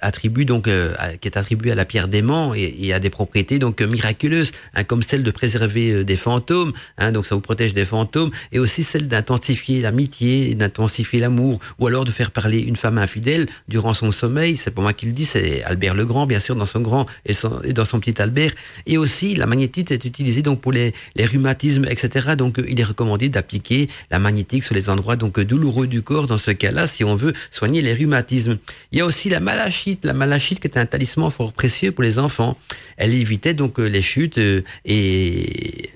attribue donc euh, qui est attribuée à la pierre d'aimant et, a des propriétés donc miraculeuses, hein, comme celle de préserver euh, des fantômes, hein, donc ça vous protège des fantômes, et aussi celle d'intensifier l'amitié, d'intensifier l'amour, ou alors de faire parler une femme infidèle durant son sommeil. C'est pour moi qu'il dit, c'est Albert le Grand, bien sûr, dans son grand et, et, dans son petit Albert. Et aussi, la magnétite est utilisée donc pour les, les rhumatismes, etc. Donc, il est recommandé d'appliquer la magnétique sur les endroits donc douloureux du corps dans ce cas-là si on veut soigner les rhumatismes. Il y a aussi la malachite, la malachite qui est un talisman fort précieux pour les enfants. Elle évitait donc les chutes euh, et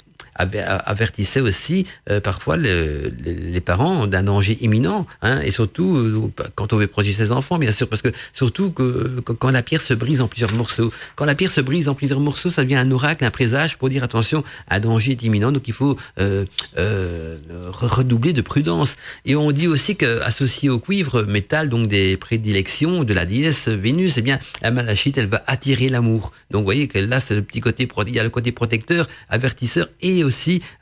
avertissait aussi euh, parfois les parents d'un danger imminent, hein, et surtout euh, quand on veut protéger ses enfants, bien sûr, parce que surtout que, quand la pierre se brise en plusieurs morceaux, quand la pierre se brise en plusieurs morceaux, ça devient un oracle, un présage pour dire attention, un danger est imminent, donc il faut euh, redoubler de prudence. Et on dit aussi qu'associé au cuivre, métal, donc des prédilections de la déesse Vénus, eh bien la malachite, elle va attirer l'amour. Donc vous voyez que là, c'est le petit côté, il y a le côté protecteur, avertisseur et aussi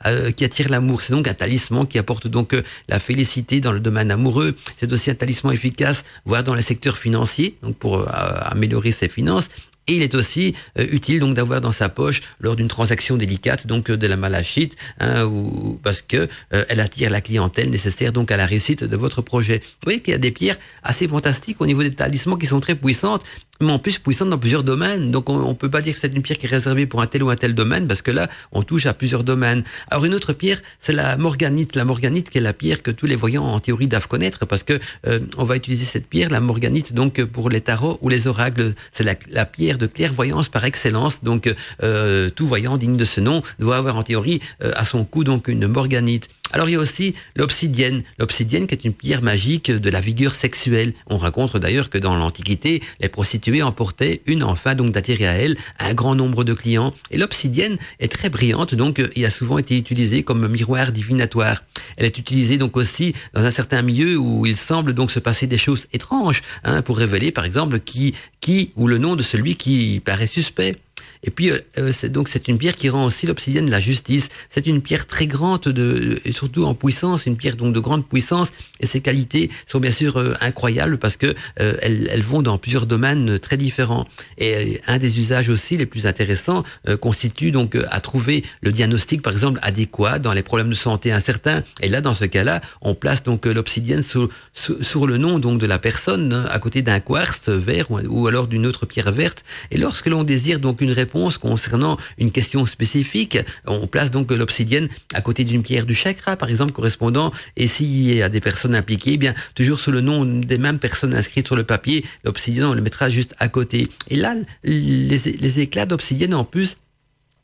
euh, qui attire l'amour. C'est donc un talisman qui apporte donc euh, la félicité dans le domaine amoureux. C'est aussi un talisman efficace, voire dans le secteur financier, donc pour euh, améliorer ses finances. Et il est aussi utile donc d'avoir dans sa poche lors d'une transaction délicate donc de la malachite, hein, ou, parce que elle attire la clientèle nécessaire donc à la réussite de votre projet. Vous voyez qu'il y a des pierres assez fantastiques au niveau des talismans qui sont très puissantes mais en plus puissante dans plusieurs domaines. Donc on, ne peut pas dire que c'est une pierre qui est réservée pour un tel ou un tel domaine, parce que là, on touche à plusieurs domaines. Alors une autre pierre, c'est la morganite. La morganite qui est la pierre que tous les voyants en théorie doivent connaître, parce que euh, on va utiliser cette pierre, la morganite, donc pour les tarots ou les oracles. C'est la, pierre de clairvoyance par excellence. Donc euh, tout voyant digne de ce nom doit avoir en théorie euh, à son cou donc une morganite. Alors il y a aussi l'obsidienne. L'obsidienne qui est une pierre magique de la vigueur sexuelle. On raconte d'ailleurs que dans l'Antiquité, les prostituées emportaient une enfin donc d'attirer à elle un grand nombre de clients. Et l'obsidienne est très brillante, donc il a souvent été utilisée comme miroir divinatoire. Elle est utilisée donc aussi dans un certain milieu où il semble donc se passer des choses étranges, hein, pour révéler par exemple qui, qui ou le nom de celui qui paraît suspect. Et puis, euh, euh, c'est donc c'est une pierre qui rend aussi l'obsidienne la justice. C'est une pierre très grande, de, et surtout en puissance, une pierre donc de grande puissance. Et ses qualités sont bien sûr euh, incroyables parce que elles, elles, vont dans plusieurs domaines très différents. Et un des usages aussi les plus intéressants constitue donc à trouver le diagnostic, par exemple, adéquat dans les problèmes de santé incertains. Et là, dans ce cas-là, on place donc l'obsidienne sur, sur, le nom donc de la personne hein, à côté d'un quartz vert ou, ou alors d'une autre pierre verte. Et lorsque l'on désire donc une réponse concernant une question spécifique. On place donc l'obsidienne à côté d'une pierre du chakra, par exemple, correspondant, et s'il y a des personnes impliquées, eh bien toujours sous le nom des mêmes personnes inscrites sur le papier, l'obsidienne, on le mettra juste à côté. Et là, les, éclats d'obsidienne, en plus,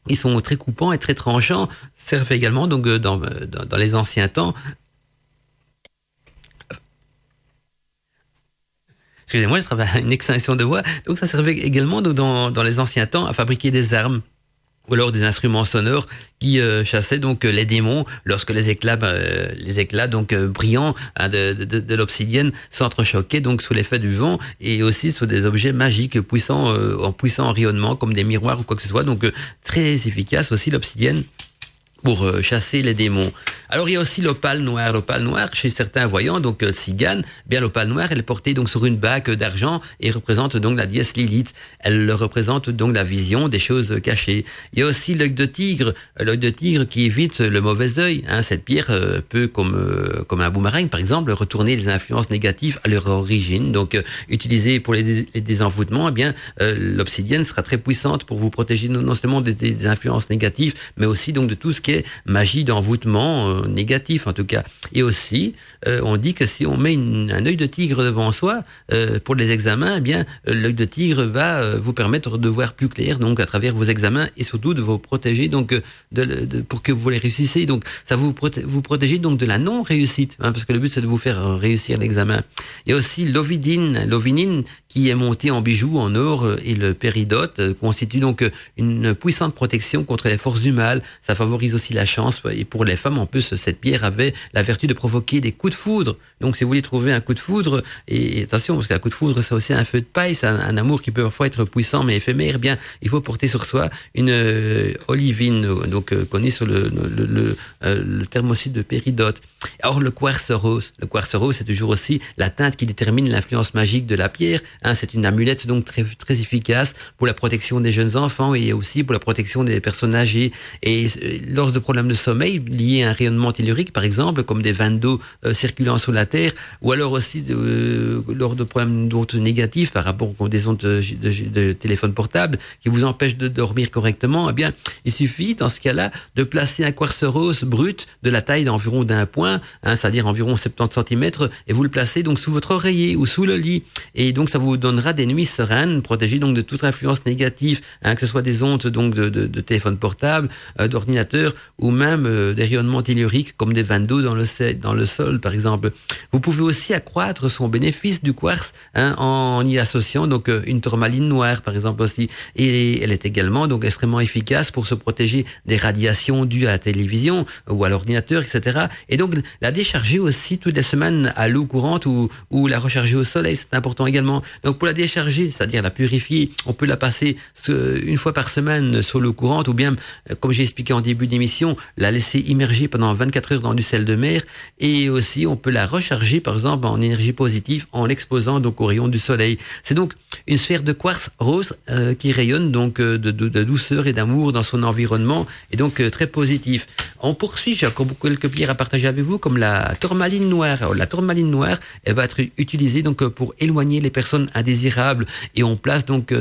ils sont très coupants et très tranchants, servent également donc euh, dans, dans les anciens temps excusez-moi, je travaille une extinction de voix, donc ça servait également dans, dans les anciens temps à fabriquer des armes. Ou alors des instruments sonores qui euh, chassaient donc les démons lorsque les éclats, euh, les éclats donc euh, brillants hein, de, de, de l'obsidienne s'entrechoquaient donc sous l'effet du vent et aussi sur des objets magiques puissants en puissant rayonnement comme des miroirs ou quoi que ce soit. Donc très efficace aussi l'obsidienne pour euh, chasser les démons. Alors il y a aussi l'opale noire. L'opale noire, chez certains voyants, donc euh, cigane, bien l'opale noire, elle est portée donc sur une bague d'argent et représente donc la dièse Lilith. Elle représente donc la vision des choses cachées. Il y a aussi l'œil de tigre, euh, l'œil de tigre qui évite le mauvais œil. Hein. Cette pierre peut, comme comme un boomerang par exemple, retourner les influences négatives à leur origine. Donc utilisée pour les, désenvoûtements, eh bien l'obsidienne sera très puissante pour vous protéger non seulement des, des influences négatives, mais aussi donc de tout ce qui magie d'envoûtement euh, négatif en tout cas. Et aussi, euh, on dit que si on met un œil de tigre devant soi euh, pour les examens, eh bien l'œil de tigre va vous permettre de voir plus clair donc à travers vos examens et surtout de vous protéger donc de, pour que vous les réussissiez. Donc ça vous vous protégez donc de la non réussite hein, parce que le but c'est de vous faire réussir l'examen. A aussi l'ovidine, l'ovinine qui est monté en bijoux en or et le péridote constitue donc une puissante protection contre les forces du mal. Ça favorise aussi la chance. Et pour les femmes, en plus, cette pierre avait la vertu de provoquer des coups de foudre. Donc, si vous voulez trouver un coup de foudre, et, attention, parce qu'un coup de foudre, c'est aussi un feu de paille, c'est un, amour qui peut parfois être puissant mais éphémère, eh bien, il faut porter sur soi une euh, olivine, donc euh, connue sur le, le, le, euh, de péridote. Alors, le quartz rose. Le quartz rose, c'est toujours aussi la teinte qui détermine l'influence magique de la pierre. Hein, c'est une amulette donc très, très efficace pour la protection des jeunes enfants et aussi pour la protection des personnes âgées. Et lors de problèmes de sommeil liés à un rayonnement tellurique, par exemple, comme des vannes d'eau euh, circulant sur la Terre, ou alors aussi euh, lors de problèmes d'ondes négatifs par rapport aux des ondes de, téléphone portable qui vous empêchent de dormir correctement, eh bien, il suffit, dans ce cas-là, de placer un quartz rose brut de la taille d'environ d'un point, hein, c'est-à-dire environ 70 cm, et vous le placez donc sous votre oreiller ou sous le lit. Et donc, ça vous donnera des nuits sereines, protégées donc de toute influence négative, hein, que ce soit des ondes donc de, de téléphone portable, euh, d'ordinateur ou même euh, des rayonnements telluriques comme des vannes d'eau dans le, dans le sol, par exemple. Vous pouvez aussi accroître son bénéfice du quartz hein, en y associant donc euh, une tourmaline noire, par exemple aussi. Et elle est également donc extrêmement efficace pour se protéger des radiations dues à la télévision ou à l'ordinateur, etc. Et donc la décharger aussi toutes les semaines à l'eau courante ou, ou la recharger au soleil, c'est important également. Donc pour la décharger, c'est-à-dire la purifier, on peut la passer une fois par semaine sur l'eau courante ou bien, euh, comme j'ai expliqué en début d'émission, la laisser immerger pendant 24 heures dans du sel de mer et aussi on peut la recharger par exemple en énergie positive en l'exposant donc au rayon du soleil. C'est donc une sphère de quartz rose euh, qui rayonne donc euh, de, douceur et d'amour dans son environnement et donc euh, très positif. On poursuit, j'ai encore quelques pierres à partager avec vous comme la tourmaline noire. la tourmaline noire, elle va être utilisée donc pour éloigner les personnes indésirables et on place donc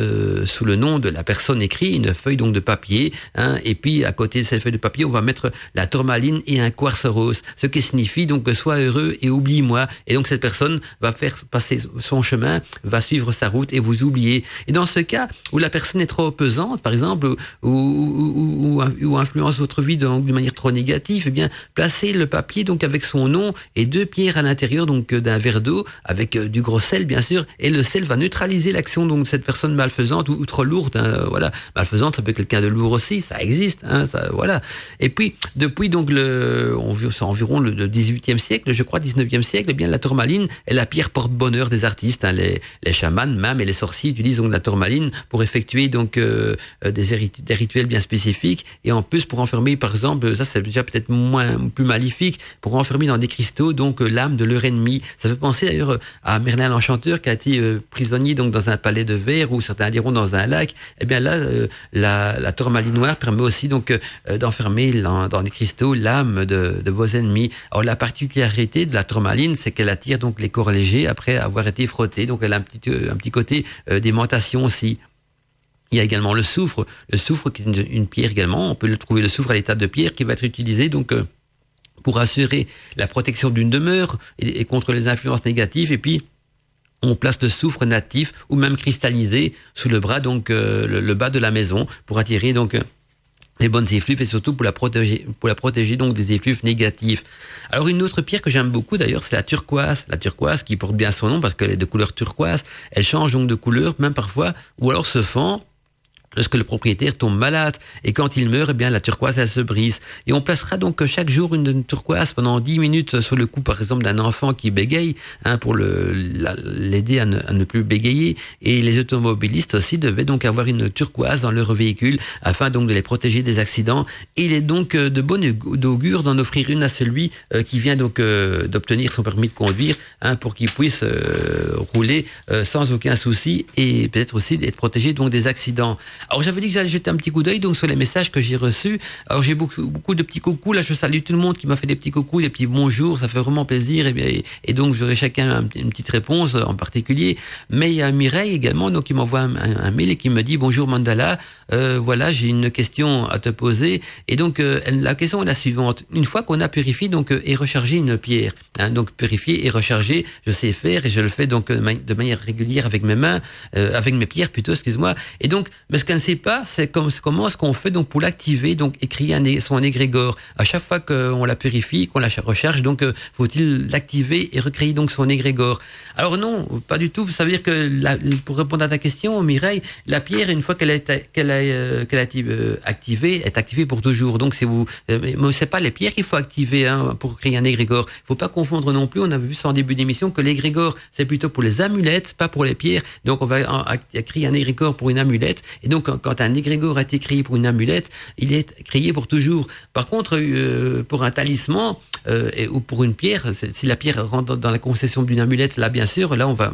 sous le nom de la personne écrit une feuille donc de papier hein, et puis à côté de cette feuille de papier on va mettre la tourmaline et un quartz rose, ce qui signifie donc sois heureux et oublie-moi. Et donc cette personne va faire passer son chemin, va suivre sa route et vous oublier. Et dans ce cas où la personne est trop pesante, par exemple, ou, influence votre vie d'une manière trop négative, eh bien placez le papier donc avec son nom et deux pierres à l'intérieur donc d'un verre d'eau avec euh, du gros sel bien sûr, et le sel va neutraliser l'action donc de cette personne malfaisante ou, trop lourde. Hein, voilà, malfaisante, ça peut être quelqu'un de lourd aussi, ça existe. Hein, ça, voilà. Et puis, depuis donc le, on c'est environ le, 18e siècle, je crois, 19e siècle, eh bien la tourmaline est la pierre porte-bonheur des artistes. Hein. Les, les chamans, même et les sorciers utilisent donc la tourmaline pour effectuer donc euh, euh, des, des, rituels bien spécifiques et en plus pour enfermer, par exemple, ça c'est déjà peut-être moins plus maléfique, pour enfermer dans des cristaux donc euh, l'âme de leur ennemi. Ça fait penser d'ailleurs à Merlin l'Enchanteur qui a été prisonnier donc dans un palais de verre ou certains diront dans un lac. Eh bien là, la, la tourmaline noire permet aussi donc d'enfermer dans, des cristaux l'âme de, vos ennemis. Alors la particularité de la tourmaline, c'est qu'elle attire donc les corps légers après avoir été frottés. Donc elle a un petit, euh, un petit côté euh, d'aimantation aussi. Il y a également le soufre. Le soufre qui est une, pierre également. On peut le trouver le soufre à l'état de pierre qui va être utilisé donc euh, pour assurer la protection d'une demeure et, contre les influences négatives. Et puis on place le soufre natif ou même cristallisé sous le bras, donc le, bas de la maison, pour attirer donc les bonnes effluves et surtout pour la protéger, pour la protéger donc des effluves négatifs. Alors une autre pierre que j'aime beaucoup d'ailleurs, c'est la turquoise. La turquoise qui porte bien son nom parce qu'elle est de couleur turquoise. Elle change donc de couleur même parfois, ou alors se fend lorsque le propriétaire tombe malade. Et quand il meurt, eh bien, la turquoise, elle se brise. Et on placera donc chaque jour une, turquoise pendant 10 minutes sur le cou, par exemple, d'un enfant qui bégaye, hein, pour l'aider à, ne plus bégayer. Et les automobilistes aussi devaient donc avoir une turquoise dans leur véhicule afin donc de les protéger des accidents. Et il est donc euh, de bonne augure d'en offrir une à celui euh, qui vient donc euh, d'obtenir son permis de conduire, hein, pour qu'il puisse rouler sans aucun souci et peut-être aussi être protégé donc des accidents. Alors j'avais dit que j'allais jeter un petit coup d'œil donc sur les messages que j'ai reçus. Alors j'ai beaucoup, beaucoup de petits coucous. Là je salue tout le monde qui m'a fait des petits coucous, des petits bonjours. Ça fait vraiment plaisir. Et, et donc j'aurai chacun une petite réponse en particulier. Mais il y a Mireille également donc qui m'envoie un, mail et qui me dit bonjour Mandala. Euh, voilà j'ai une question à te poser. Et donc euh, la question est la suivante. Une fois qu'on a purifié donc euh, et rechargé une pierre, hein, donc purifier et recharger, je sais faire et je le fais donc de manière régulière avec mes mains, avec mes pierres plutôt, excuse-moi. Et donc, mais ce ne sait pas, c'est comment est-ce qu'on fait donc pour l'activer, donc écrire son égrégore. À chaque fois qu'on la purifie, qu'on la recharge, donc faut-il l'activer et recréer donc son égrégore. Alors non, pas du tout. Vous savez que pour répondre à ta question, Mireille, la pierre, une fois qu'elle est qu'elle qu'elle a activée, est activée pour toujours. Donc c'est vous, mais c'est pas les pierres qu'il faut activer hein, pour créer un égrégore. Faut pas confondre non plus. On avait vu ça en début d'émission que l'égrégore c'est plutôt pour les amulettes, pas pour les pierres. Donc on va créer un égrégore pour une amulette. Et donc quand un égrégore a été créé pour une amulette, il est créé pour toujours. Par contre, euh, pour un talisman euh, ou pour une pierre, si la pierre rentre dans la concession d'une amulette, là bien sûr, là on va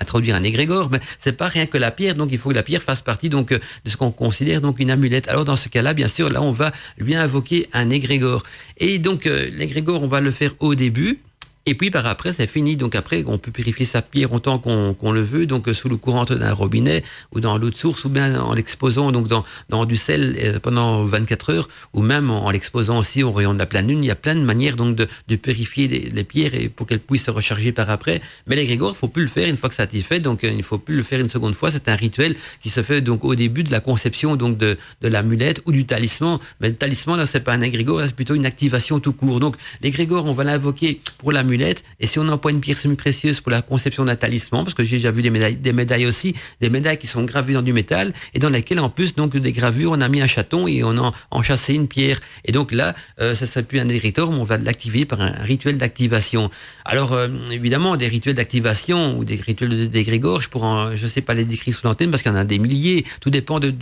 introduire un égrégore. Mais c'est pas rien que la pierre. Donc il faut que la pierre fasse partie donc de ce qu'on considère donc une amulette. Alors dans ce cas-là, bien sûr, là on va lui invoquer un égrégore. Et donc euh, l'égrégore, on va le faire au début. Et puis par après, c'est fini. Donc après, on peut purifier sa pierre autant qu'on le veut, donc sous le courant d'un robinet ou dans l'eau de source, ou bien en l'exposant donc dans, dans du sel euh, pendant 24 heures, ou même en, l'exposant aussi au rayon de la pleine lune. Il y a plein de manières donc de, de purifier les, pierres et pour qu'elles puissent se recharger par après. Mais les grégores, faut plus le faire une fois que ça a été fait. Donc euh, il faut plus le faire une seconde fois. C'est un rituel qui se fait donc au début de la conception donc de, de l'amulette ou du talisman. Mais le talisman là, c'est pas un égrégore, c'est plutôt une activation tout court. Donc l'égrégore, on va l'invoquer pour l'amulette et si on emploie une pierre semi-précieuse pour la conception d'un talisman, parce que j'ai déjà vu des médailles, aussi, des médailles qui sont gravées dans du métal et dans lesquelles en plus donc des gravures, on a mis un chaton et on a enchâssé une pierre. Et donc là, euh, ça s'appuie unéritor, mais on va l'activer par un rituel d'activation. Alors euh, évidemment, des rituels d'activation ou des rituels d'égrégore, je pourrais, je sais pas les décrire sous l'antenne parce qu'il y en a des milliers. Tout dépend du,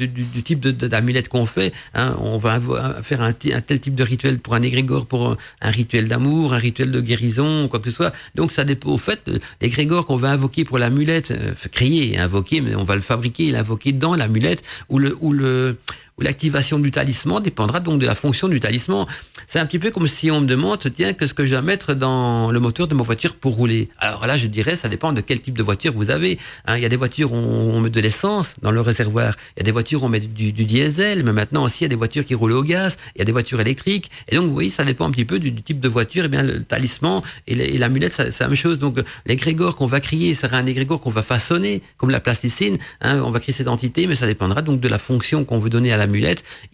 type d'amulette qu'on fait. Hein. On va faire un, un, tel type de rituel pour un égrégore, pour un rituel d'amour, un rituel de guérison quoi que ce soit. Donc ça dépend au fait, l'égrégore qu'on va invoquer pour l'amulette, euh, créer invoquer, mais on va le fabriquer l'invoquer dans l'amulette ou ou le, l'activation du talisman dépendra donc de la fonction du talisman. C'est un petit peu comme si on me demande, tiens, qu'est-ce que je dois mettre dans le moteur de ma voiture pour rouler? Alors là, je dirais, ça dépend de quel type de voiture vous avez. Hein, il y a des voitures où on met de l'essence dans le réservoir. Il y a des voitures où on met du, diesel, mais maintenant aussi, il y a des voitures qui roulent au gaz. Il y a des voitures électriques. Et donc, vous voyez, ça dépend un petit peu du, type de voiture. Et eh bien, le talisman et l'amulette, c'est la même chose. Donc, l'égrégore qu'on va crier sera un égrégore qu'on va façonner, comme la plasticine. Hein, on va créer cette entité, mais ça dépendra donc de la fonction qu'on veut donner à la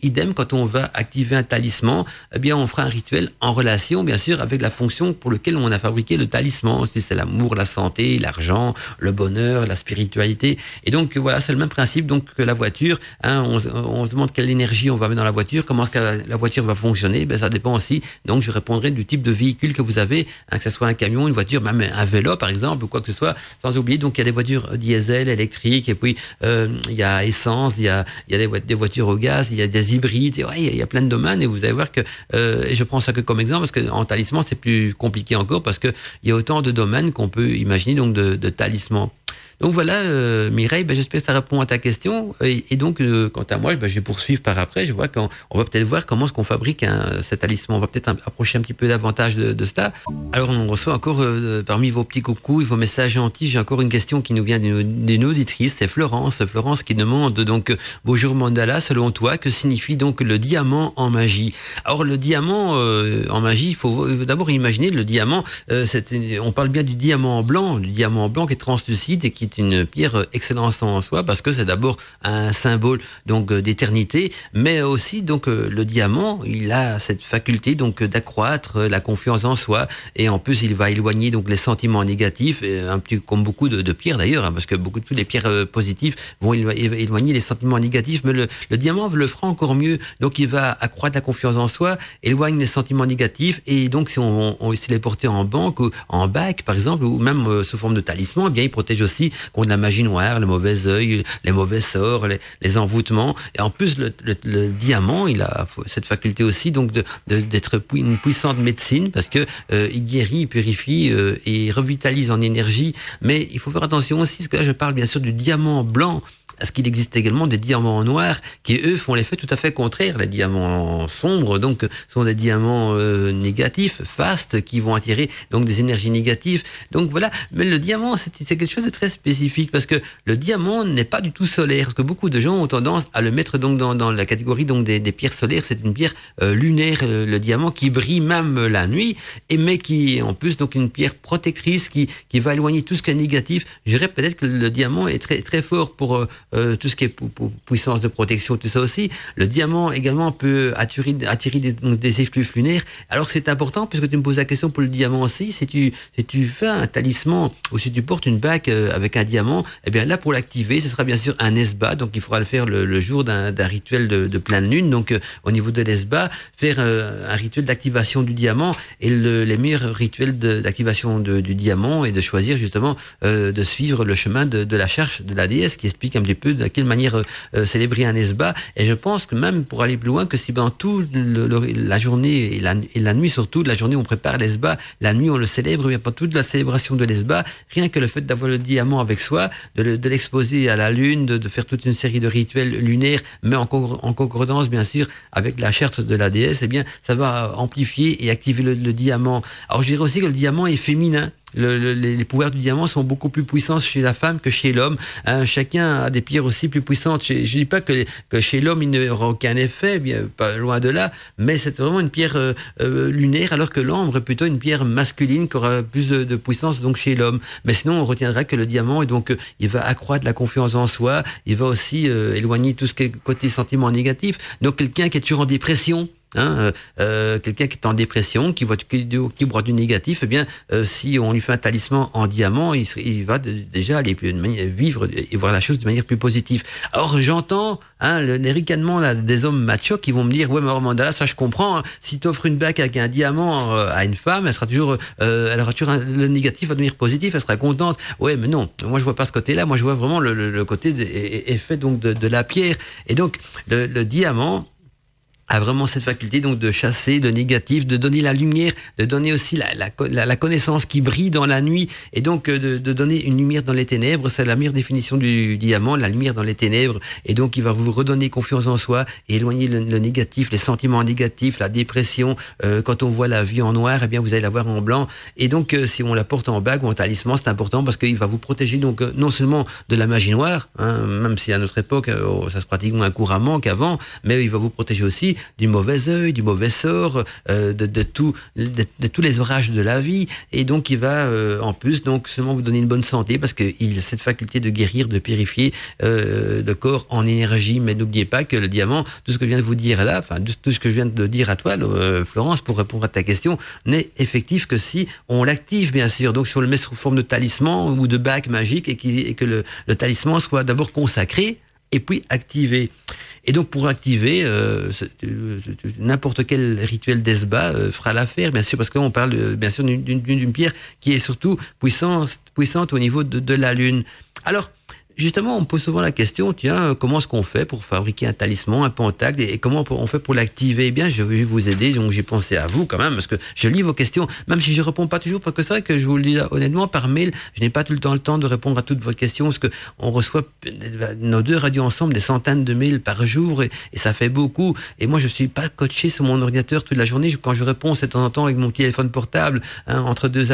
Idem, quand on va activer un talisman, eh bien, on fera un rituel en relation, bien sûr, avec la fonction pour laquelle on a fabriqué le talisman. Si c'est l'amour, la santé, l'argent, le bonheur, la spiritualité. Et donc, voilà, c'est le même principe donc que la voiture. Hein, on, se demande quelle énergie on va mettre dans la voiture, comment est-ce que la, voiture va fonctionner. Ben, ça dépend aussi. Donc, je répondrai du type de véhicule que vous avez, hein, que ce soit un camion, une voiture, même un vélo, par exemple, ou quoi que ce soit. Sans oublier, donc, il y a des voitures diesel, électriques, et puis euh, il y a essence, il y a, il y a des, des voitures il y a des hybrides, il y a plein de domaines et vous allez voir que, euh, et je prends ça que comme exemple parce qu'en talisman c'est plus compliqué encore parce qu'il y a autant de domaines qu'on peut imaginer donc de, de talisman. Donc voilà, euh, Mireille, ben, j'espère que ça répond à ta question. Et, donc, euh, quant à moi, ben, je vais poursuivre par après. Je vois qu'on on va peut-être voir comment est-ce qu'on fabrique un, cet talisman. On va peut-être approcher un petit peu davantage de, de cela. Alors, on reçoit encore euh, parmi vos petits coucous et vos messages gentils. J'ai encore une question qui nous vient d'une auditrice. C'est Florence. Florence qui demande donc bonjour Mandala. Selon toi, que signifie donc le diamant en magie? Alors, le diamant en magie, il faut d'abord imaginer le diamant. on parle bien du diamant blanc, le diamant blanc qui est translucide et qui c'est une pierre excellente en soi parce que c'est d'abord un symbole donc d'éternité, mais aussi donc le diamant, il a cette faculté donc d'accroître la confiance en soi et en plus il va éloigner donc les sentiments négatifs, un petit comme beaucoup de, pierres d'ailleurs, hein, parce que beaucoup de toutes les pierres positives vont éloigner les sentiments négatifs, mais le, diamant le fera encore mieux. Donc il va accroître la confiance en soi, éloigne les sentiments négatifs et donc si on, on est porté en banque ou en bac par exemple ou même euh, sous forme de talisman, eh bien il protège aussi contre la magie noire, le mauvais œil, les mauvais sorts, les, les envoûtements. Et en plus le, le, diamant, il a cette faculté aussi donc de d'être une puissante médecine parce que euh, il guérit, il purifie euh, et revitalise en énergie. Mais il faut faire attention aussi parce que là je parle bien sûr du diamant blanc est-ce qu'il existe également des diamants noirs qui, eux, font l'effet tout à fait contraire. Les diamants sombres, donc, sont des diamants euh, négatifs, fastes, qui vont attirer donc des énergies négatives. Donc voilà. Mais le diamant, c'est quelque chose de très spécifique parce que le diamant n'est pas du tout solaire. Parce que beaucoup de gens ont tendance à le mettre donc dans, la catégorie donc des, pierres solaires. C'est une pierre euh, lunaire, euh, le diamant, qui brille même la nuit, et mais qui en plus donc une pierre protectrice qui qui va éloigner tout ce qui est négatif. Je dirais peut-être que le diamant est très très fort pour euh, tout ce qui est puissance de protection, tout ça aussi. Le diamant également peut attirer, des, effluves lunaires. Alors c'est important, puisque tu me poses la question pour le diamant aussi, si tu, si tu fais un talisman ou si tu portes une bague euh, avec un diamant, eh bien là pour l'activer, ce sera bien sûr un esba, donc il faudra le faire le, jour d'un rituel de, de, pleine lune. Donc euh, au niveau de l'esba, faire un rituel d'activation du diamant et le, les meilleurs rituels d'activation du diamant et de choisir justement de suivre le chemin de, la cherche de la déesse qui explique un petit peu de quelle manière euh, euh, célébrer un esba. Et je pense que même pour aller plus loin, que si pendant toute la journée et la, nuit surtout, la journée on prépare l'esba, la nuit on le célèbre, bien pas toute la célébration de l'esba, rien que le fait d'avoir le diamant avec soi, de l'exposer à la lune, de, faire toute une série de rituels lunaires, mais en, en concordance bien sûr avec la charte de la déesse, eh bien ça va amplifier et activer le, le diamant. Alors je dirais aussi que le diamant est féminin le, les pouvoirs du diamant sont beaucoup plus puissants chez la femme que chez l'homme. Hein, chacun a des pierres aussi plus puissantes. Je, ne dis pas que, que chez l'homme il n'y aura aucun effet, bien pas loin de là, mais c'est vraiment une pierre euh, euh, lunaire, alors que l'ambre est plutôt une pierre masculine qui aura plus de, de puissance donc chez l'homme. Mais sinon, on retiendra que le diamant et donc euh, il va accroître la confiance en soi, il va aussi éloigner tout ce qui est côté sentiment négatif. Donc quelqu'un qui est toujours en dépression, Hein, euh, euh, quelqu'un qui est en dépression, qui voit qui, qui boit du négatif, eh bien, euh, si on lui fait un talisman en diamant, il, va déjà aller vivre et voir la chose de manière plus positive. Alors j'entends hein, le, les ricanements des hommes machos qui vont me dire, ouais, mais Mandala, ça je comprends. Hein, si tu offres une bague avec un diamant à une femme, elle sera toujours, elle aura toujours le négatif va devenir positif, elle sera contente. Ouais, mais non, moi je vois pas ce côté-là. Moi je vois vraiment le, côté effet donc de, la pierre. Et donc le diamant a vraiment cette faculté donc de chasser le négatif, de donner la lumière, de donner aussi la, la, la connaissance qui brille dans la nuit, et donc euh, de, de, donner une lumière dans les ténèbres. C'est la meilleure définition du diamant, la lumière dans les ténèbres. Et donc il va vous redonner confiance en soi et éloigner le, négatif, les sentiments négatifs, la dépression. Euh, quand on voit la vie en noir, eh bien vous allez la voir en blanc. Et donc euh, si on la porte en bague ou en talisman, c'est important parce qu'il va vous protéger donc non seulement de la magie noire, hein, même si à notre époque oh, ça se pratique moins couramment qu'avant, mais il va vous protéger aussi du mauvais œil, du mauvais sort, euh, de, tout, de, tous les orages de la vie. Et donc, il va, euh, en plus, donc seulement vous donner une bonne santé parce qu'il a cette faculté de guérir, de purifier euh, le corps en énergie. Mais n'oubliez pas que le diamant, tout ce que je viens de vous dire là, enfin, tout ce que je viens de dire à toi, Florence, pour répondre à ta question, n'est effectif que si on l'active, bien sûr. Donc, si on le met sous forme de talisman ou de bac magique et, que le talisman soit d'abord consacré et puis activé. Et donc pour activer, euh, euh n'importe quel rituel d'Esba euh, fera l'affaire, bien sûr, parce qu'on parle bien sûr d'une pierre qui est surtout puissante, puissante au niveau de, de la Lune. Alors, justement, on me pose souvent la question, tiens, comment est-ce qu'on fait pour fabriquer un talisman, un pentacle, et comment on fait pour l'activer? Eh bien, je vais vous aider, donc j'ai pensé à vous quand même, parce que je lis vos questions, même si je réponds pas toujours, parce que c'est vrai que je vous le dis honnêtement, par mail, je n'ai pas tout le temps le temps de répondre à toutes vos questions, parce que on reçoit nos deux radios ensemble des centaines de mails par jour, et, ça fait beaucoup. Et moi, je suis pas coaché sur mon ordinateur toute la journée. Quand je réponds, c'est de temps en temps avec mon téléphone portable, hein, entre deux,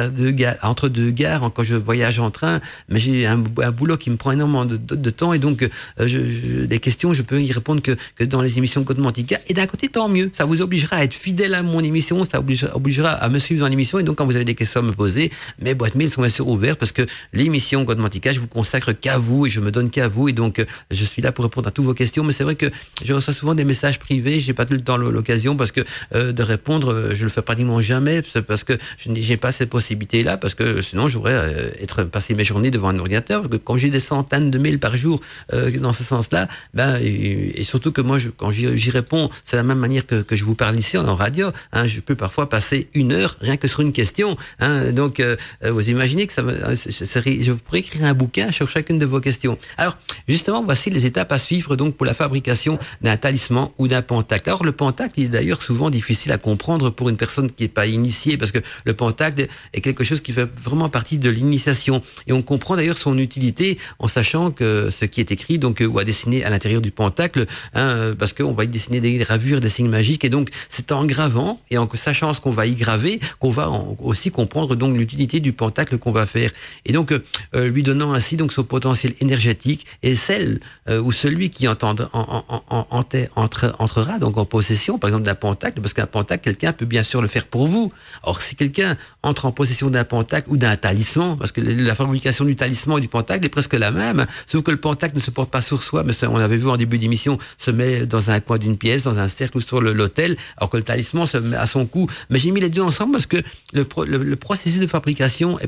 entre deux gares, quand je voyage en train, mais j'ai un, un boulot qui me prend énormément de, temps et donc euh, des questions, je peux y répondre que, dans les émissions Code Mantica. Et d'un côté, tant mieux. Ça vous obligera à être fidèle à mon émission, ça obligera, obligera à me suivre dans l'émission. Et donc, quand vous avez des questions à me poser, mes boîtes mail sont bien sûr ouvertes parce que l'émission Code Mantica, je vous consacre qu'à vous et je me donne qu'à vous. Et donc, je suis là pour répondre à toutes vos questions. Mais c'est vrai que je reçois souvent des messages privés. J'ai pas tout le temps l'occasion parce que de répondre, je le fais pratiquement jamais parce que je n'ai pas cette possibilité-là parce que sinon, j'aurais être passé mes journées devant un ordinateur. Quand j'ai des centaines de mails par jour euh, dans ce sens-là, ben, et, surtout que moi, quand j'y réponds, c'est la même manière que, je vous parle ici en radio. Hein, je peux parfois passer une heure rien que sur une question. Hein, donc, euh, vous imaginez que ça, je pourrais écrire un bouquin sur chacune de vos questions. Alors, justement, voici les étapes à suivre donc pour la fabrication d'un talisman ou d'un pentacle. Alors, le pentacle est d'ailleurs souvent difficile à comprendre pour une personne qui n'est pas initiée, parce que le pentacle est quelque chose qui fait vraiment partie de l'initiation. Et on comprend d'ailleurs son utilité en sachant que ce qui est écrit donc ou à dessiner à l'intérieur du pentacle, hein, parce qu'on va y dessiner des gravures, des signes magiques, et donc c'est en gravant et en sachant ce qu'on va y graver qu'on va aussi comprendre donc l'utilité du pentacle qu'on va faire. Et donc euh, lui donnant ainsi donc son potentiel énergétique et celle euh, ou celui qui entendra, en, en, en, entre, entrera donc en possession, par exemple d'un pentacle, parce qu'un pentacle, quelqu'un peut bien sûr le faire pour vous. Or si quelqu'un entre en possession d'un pentacle ou d'un talisman, parce que la fabrication du talisman et du pentacle est presque la même, sauf que le pentacle ne se porte pas sur soi, mais on avait vu en début d'émission, se met dans un coin d'une pièce, dans un cercle ou sur l'autel, alors que le talisman se met à son cou. Mais j'ai mis les deux ensemble parce que le, le, processus de fabrication est,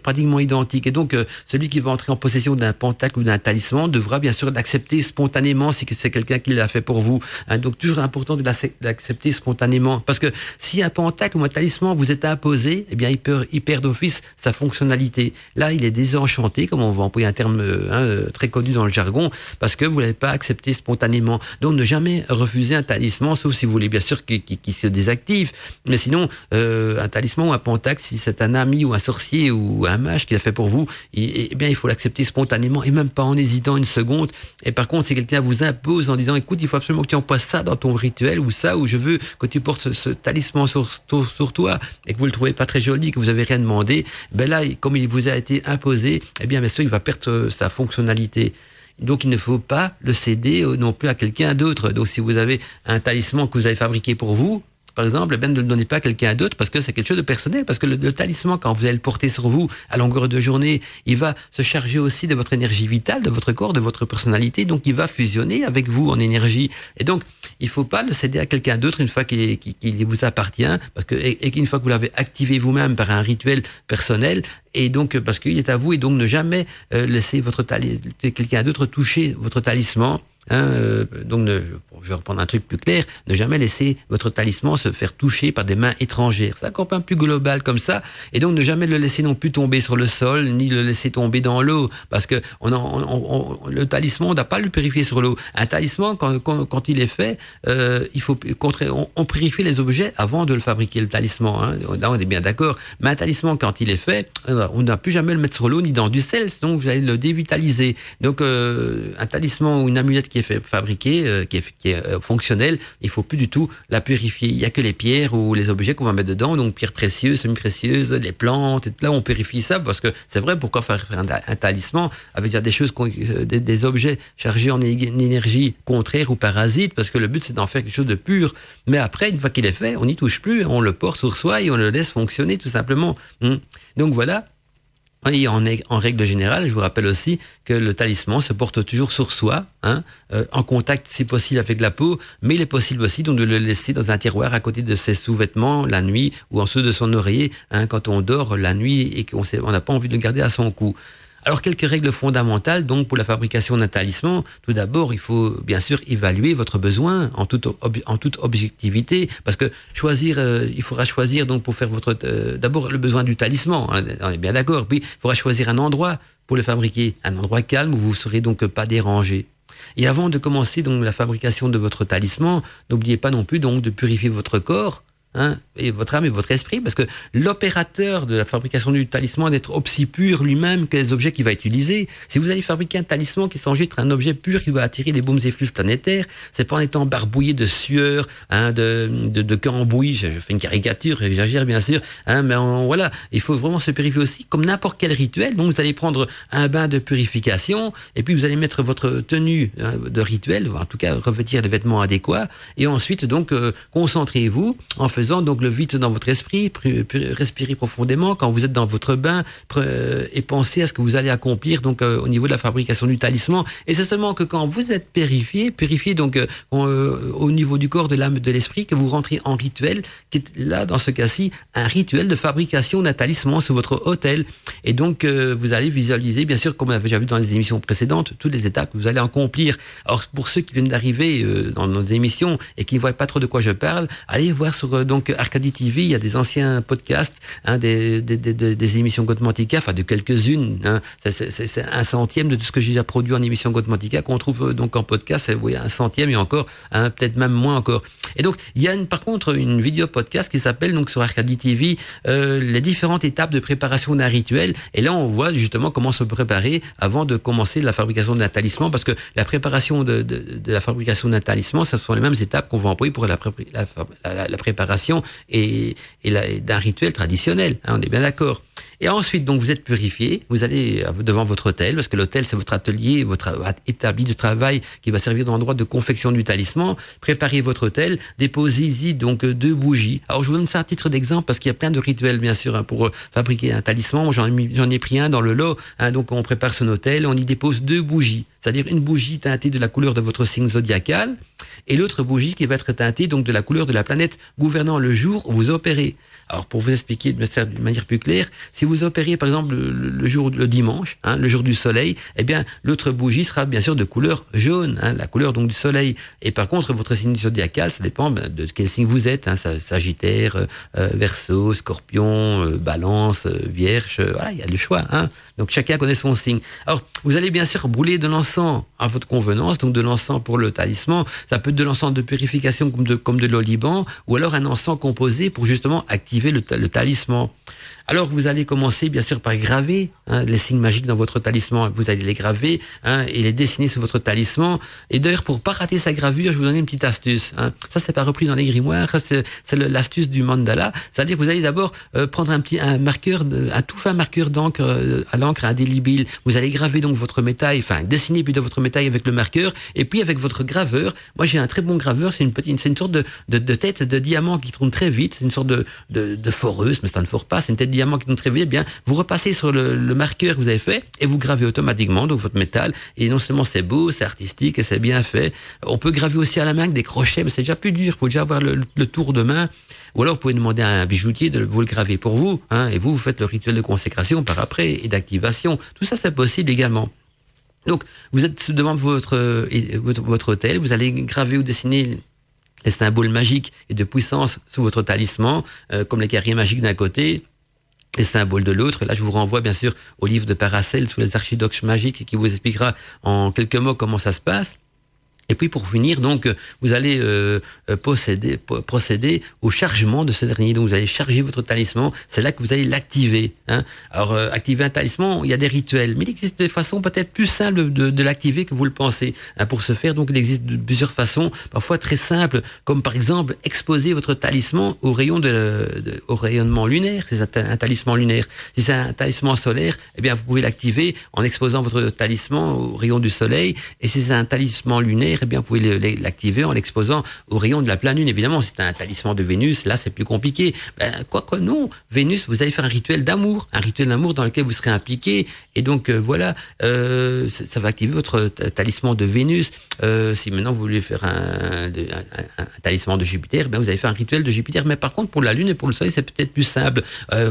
pratiquement identique. Et donc, euh, celui qui va entrer en possession d'un pentacle ou d'un talisman devra bien sûr l'accepter spontanément si c'est quelqu'un qui l'a fait pour vous. Hein, donc, toujours important de l'accepter spontanément. Parce que si un pentacle ou un talisman vous est imposé, eh bien, il, peut, il perd d'office sa fonctionnalité. Là, il est désenchanté, comme on va employer un terme euh, hein, euh, très connu dans le jargon, parce que vous l'avez pas accepté spontanément. Donc, ne jamais refuser un talisman, sauf si vous voulez bien sûr qu'il se désactive. Mais sinon, euh, un talisman ou un pentacle, si c'est un ami ou un sorcier ou un mage qui l'a fait pour vous, eh bien, il faut l'accepter spontanément et même pas en hésitant une seconde. Et par contre, si quelqu'un vous impose en disant, écoute, il faut absolument que tu emploies ça dans ton rituel ou ça, ou je veux que tu portes ce, talisman sur, sur, toi et que vous le trouvez pas très joli, que vous avez rien demandé, ben là, comme il vous a été imposé, eh bien, bien sûr, il va perdre sa fonctionnalité. Donc il ne faut pas le céder non plus à quelqu'un d'autre. Donc si vous avez un talisman que vous avez fabriqué pour vous, par exemple, ben, ne le donnez pas à quelqu'un d'autre parce que c'est quelque chose de personnel. Parce que le, talisman, quand vous allez le porter sur vous à longueur de journée, il va se charger aussi de votre énergie vitale, de votre corps, de votre personnalité. Donc, il va fusionner avec vous en énergie. Et donc, il faut pas le céder à quelqu'un d'autre une fois qu'il vous appartient, parce que et, qu'une fois que vous l'avez activé vous-même par un rituel personnel, et donc parce qu'il est à vous, et donc ne jamais euh, laisser votre quelqu'un d'autre toucher votre talisman Hein, euh, donc, je vais reprendre un truc plus clair, ne jamais laisser votre talisman se faire toucher par des mains étrangères. C'est un plus global comme ça, et donc ne jamais le laisser non plus tomber sur le sol, ni le laisser tomber dans l'eau, parce que le talisman, on n'a pas le purifier sur l'eau. Un talisman, quand, il est fait, euh, il faut on, on, purifie les objets avant de le fabriquer, le talisman. Hein. Là, on est bien d'accord. Mais un talisman, quand il est fait, euh, on n'a plus jamais le mettre sur l'eau ni dans du sel, sinon vous allez le dévitaliser. Donc, un talisman ou une amulette qui est fait, fabriqué, euh, qui est, euh, fonctionnel, il faut plus du tout la purifier. Il y a que les pierres ou les objets qu'on va mettre dedans, donc pierres précieuses, semi-précieuses, les plantes, et là on purifie ça parce que c'est vrai, pourquoi faire un, talisman avec des choses, euh, des, des, objets chargés en énergie contraire ou parasite, parce que le but c'est d'en faire quelque chose de pur. Mais après, une fois qu'il est fait, on n'y touche plus, on le porte sur soi et on le laisse fonctionner tout simplement. Hmm. Donc voilà, en, règle générale, je vous rappelle aussi que le talisman se porte toujours sur soi, hein, euh, en contact si possible avec la peau, mais il est possible aussi de le laisser dans un tiroir à côté de ses sous-vêtements la nuit ou en dessous de son oreiller hein, quand on dort la nuit et qu'on n'a pas envie de le garder à son cou. Alors quelques règles fondamentales donc pour la fabrication d'un talisman. Tout d'abord, il faut bien sûr évaluer votre besoin en toute en toute objectivité parce que choisir euh, il faudra choisir donc pour faire votre euh, d'abord le besoin du talisman, hein, on est bien d'accord. Puis il faudra choisir un endroit pour le fabriquer, un endroit calme où vous ne serez donc pas dérangé. Et avant de commencer donc la fabrication de votre talisman, n'oubliez pas non plus donc de purifier votre corps hein, et votre âme et votre esprit, parce que l'opérateur de la fabrication du talisman d'être aussi pur lui-même que les objets qu'il va utiliser. Si vous allez fabriquer un talisman qui d'être un objet pur qui va attirer les baumes effluves planétaires, c'est pas en étant barbouillé de sueur, hein, de, de, de je, fais une caricature, j'exagère bien sûr, hein, mais voilà, il faut vraiment se purifier aussi comme n'importe quel rituel. Donc vous allez prendre un bain de purification, et puis vous allez mettre votre tenue de rituel, en tout cas revêtir des vêtements adéquats, et ensuite donc euh, concentrez-vous en faisant donc le vide dans votre esprit, respirez profondément quand vous êtes dans votre bain et pensez à ce que vous allez accomplir donc euh, au niveau de la fabrication du talisman. Et c'est seulement que quand vous êtes purifié, purifié donc euh, euh, au niveau du corps, de l'âme, de l'esprit, que vous rentrez en rituel, qui est là dans ce cas-ci un rituel de fabrication d'un talisman sur votre hôtel. Et donc vous allez visualiser, bien sûr, comme on avait déjà vu dans les émissions précédentes, toutes les étapes que vous allez accomplir. Alors pour ceux qui viennent d'arriver dans nos émissions et qui ne voient pas trop de quoi je parle, allez voir sur donc Arcadie TV, il y a des anciens podcasts, hein, des, émissions Godmantica, enfin de quelques-unes. Hein. C'est un centième de tout ce que j'ai déjà produit en émission Godmantica qu'on trouve euh, donc en podcast. Oui, un centième et encore, hein, peut-être même moins encore. Et donc il y a par contre une vidéo podcast qui s'appelle donc sur Arcadie TV euh, les différentes étapes de préparation d'un rituel. Et là on voit justement comment se préparer avant de commencer la fabrication d'un talisman, parce que la préparation de, la fabrication d'un talisman, ce sont les mêmes étapes qu'on va employer pour la préparation et, d'un rituel traditionnel. Hein, on est bien d'accord. Et ensuite, donc, vous êtes purifié, vous allez euh, devant votre hôtel, parce que l'hôtel, c'est votre atelier, votre établi de travail qui va servir d'endroit de confection du talisman. Préparez votre hôtel, déposez-y donc deux bougies. Alors, je vous donne ça à titre d'exemple, parce qu'il y a plein de rituels, bien sûr, hein, pour euh, fabriquer un talisman. J'en ai, j'en ai pris un dans le lot. Hein, donc, on prépare son hôtel, on y dépose deux bougies, c'est-à-dire une bougie teintée de la couleur de votre signe zodiacal, et l'autre bougie qui va être teintée donc de la couleur de la planète gouvernant le jour où vous opérez. Alors pour vous expliquer de manière plus claire, si vous opériez par exemple le, jour le dimanche, hein, le jour du soleil, eh bien l'autre bougie sera bien sûr de couleur jaune, hein, la couleur donc du soleil. Et par contre votre signe zodiacal, ça dépend ben, de quel signe vous êtes, hein, Sagittaire, euh, euh, Verseau, Scorpion, euh, Balance, Vierge, voilà, il y a le choix. Hein. Donc chacun connaît son signe. Alors vous allez bien sûr brûler de l'encens à votre convenance, donc de l'encens pour le talisman. Ça peut être de l'encens de purification comme de comme de l'oliban, ou alors un encens composé pour justement activer le, talisman. Alors vous allez commencer bien sûr par graver hein, les signes magiques dans votre talisman. Vous allez les graver hein, et les dessiner sur votre talisman. Et d'ailleurs pour pas rater sa gravure, je vous donner une petite astuce. Hein. Ça c'est pas repris dans les grimoires, c'est l'astuce du mandala. C'est-à-dire que vous allez d'abord euh, prendre un petit un marqueur, un tout fin marqueur d'encre euh, à l'encre indélébile. Vous allez graver donc votre métail, enfin dessiner plutôt votre métail avec le marqueur et puis avec votre graveur. Moi j'ai un très bon graveur, c'est une petite, c'est une sorte de, tête de diamant qui tourne très vite, c'est une sorte de, de foreuse, mais ça ne fore pas, c'est une tête de diamant qui vite. Eh bien, vous repassez sur le, marqueur que vous avez fait et vous gravez automatiquement donc votre métal. Et non seulement c'est beau, c'est artistique et c'est bien fait. On peut graver aussi à la main avec des crochets, mais c'est déjà plus dur. Il faut déjà avoir le, tour de main. Ou alors, vous pouvez demander à un bijoutier de vous le graver pour vous. Hein, et vous, vous faites le rituel de consécration par après et d'activation. Tout ça, c'est possible également. Donc, vous êtes devant votre, votre, votre hôtel, vous allez graver ou dessiner les symboles magiques et de puissance sous votre talisman, euh, comme les carrières magiques d'un côté, les symboles de l'autre. Là, je vous renvoie bien sûr au livre de Paracel sous les archidoxes magiques qui vous expliquera en quelques mots comment ça se passe. Et puis pour finir, donc, vous allez euh, euh posséder, procéder au chargement de ce dernier. Donc vous allez charger votre talisman. C'est là que vous allez l'activer. Hein. Alors euh, activer un talisman, il y a des rituels, mais il existe des façons peut-être plus simples de, de l'activer que vous le pensez. Hein, pour ce faire, donc il existe plusieurs façons, parfois très simples, comme par exemple exposer votre talisman au rayon de, au rayonnement lunaire. C'est un, talisman lunaire. Si c'est un talisman solaire, eh bien vous pouvez l'activer en exposant votre talisman au rayon du soleil. Et si c'est un talisman lunaire très bien, vous pouvez l'activer en l'exposant au rayon de la pleine lune. Évidemment, c'est un talisman de Vénus, là, c'est plus compliqué. Ben, quoi que non, Vénus, vous allez faire un rituel d'amour, un rituel d'amour dans lequel vous serez impliqué. Et donc, euh, voilà, euh, ça, va activer votre talisman de Vénus. Euh, si maintenant vous voulez faire un, talisman de Jupiter, ben, vous allez faire un rituel de Jupiter. Mais par contre, pour la Lune et pour le Soleil, c'est peut-être plus simple.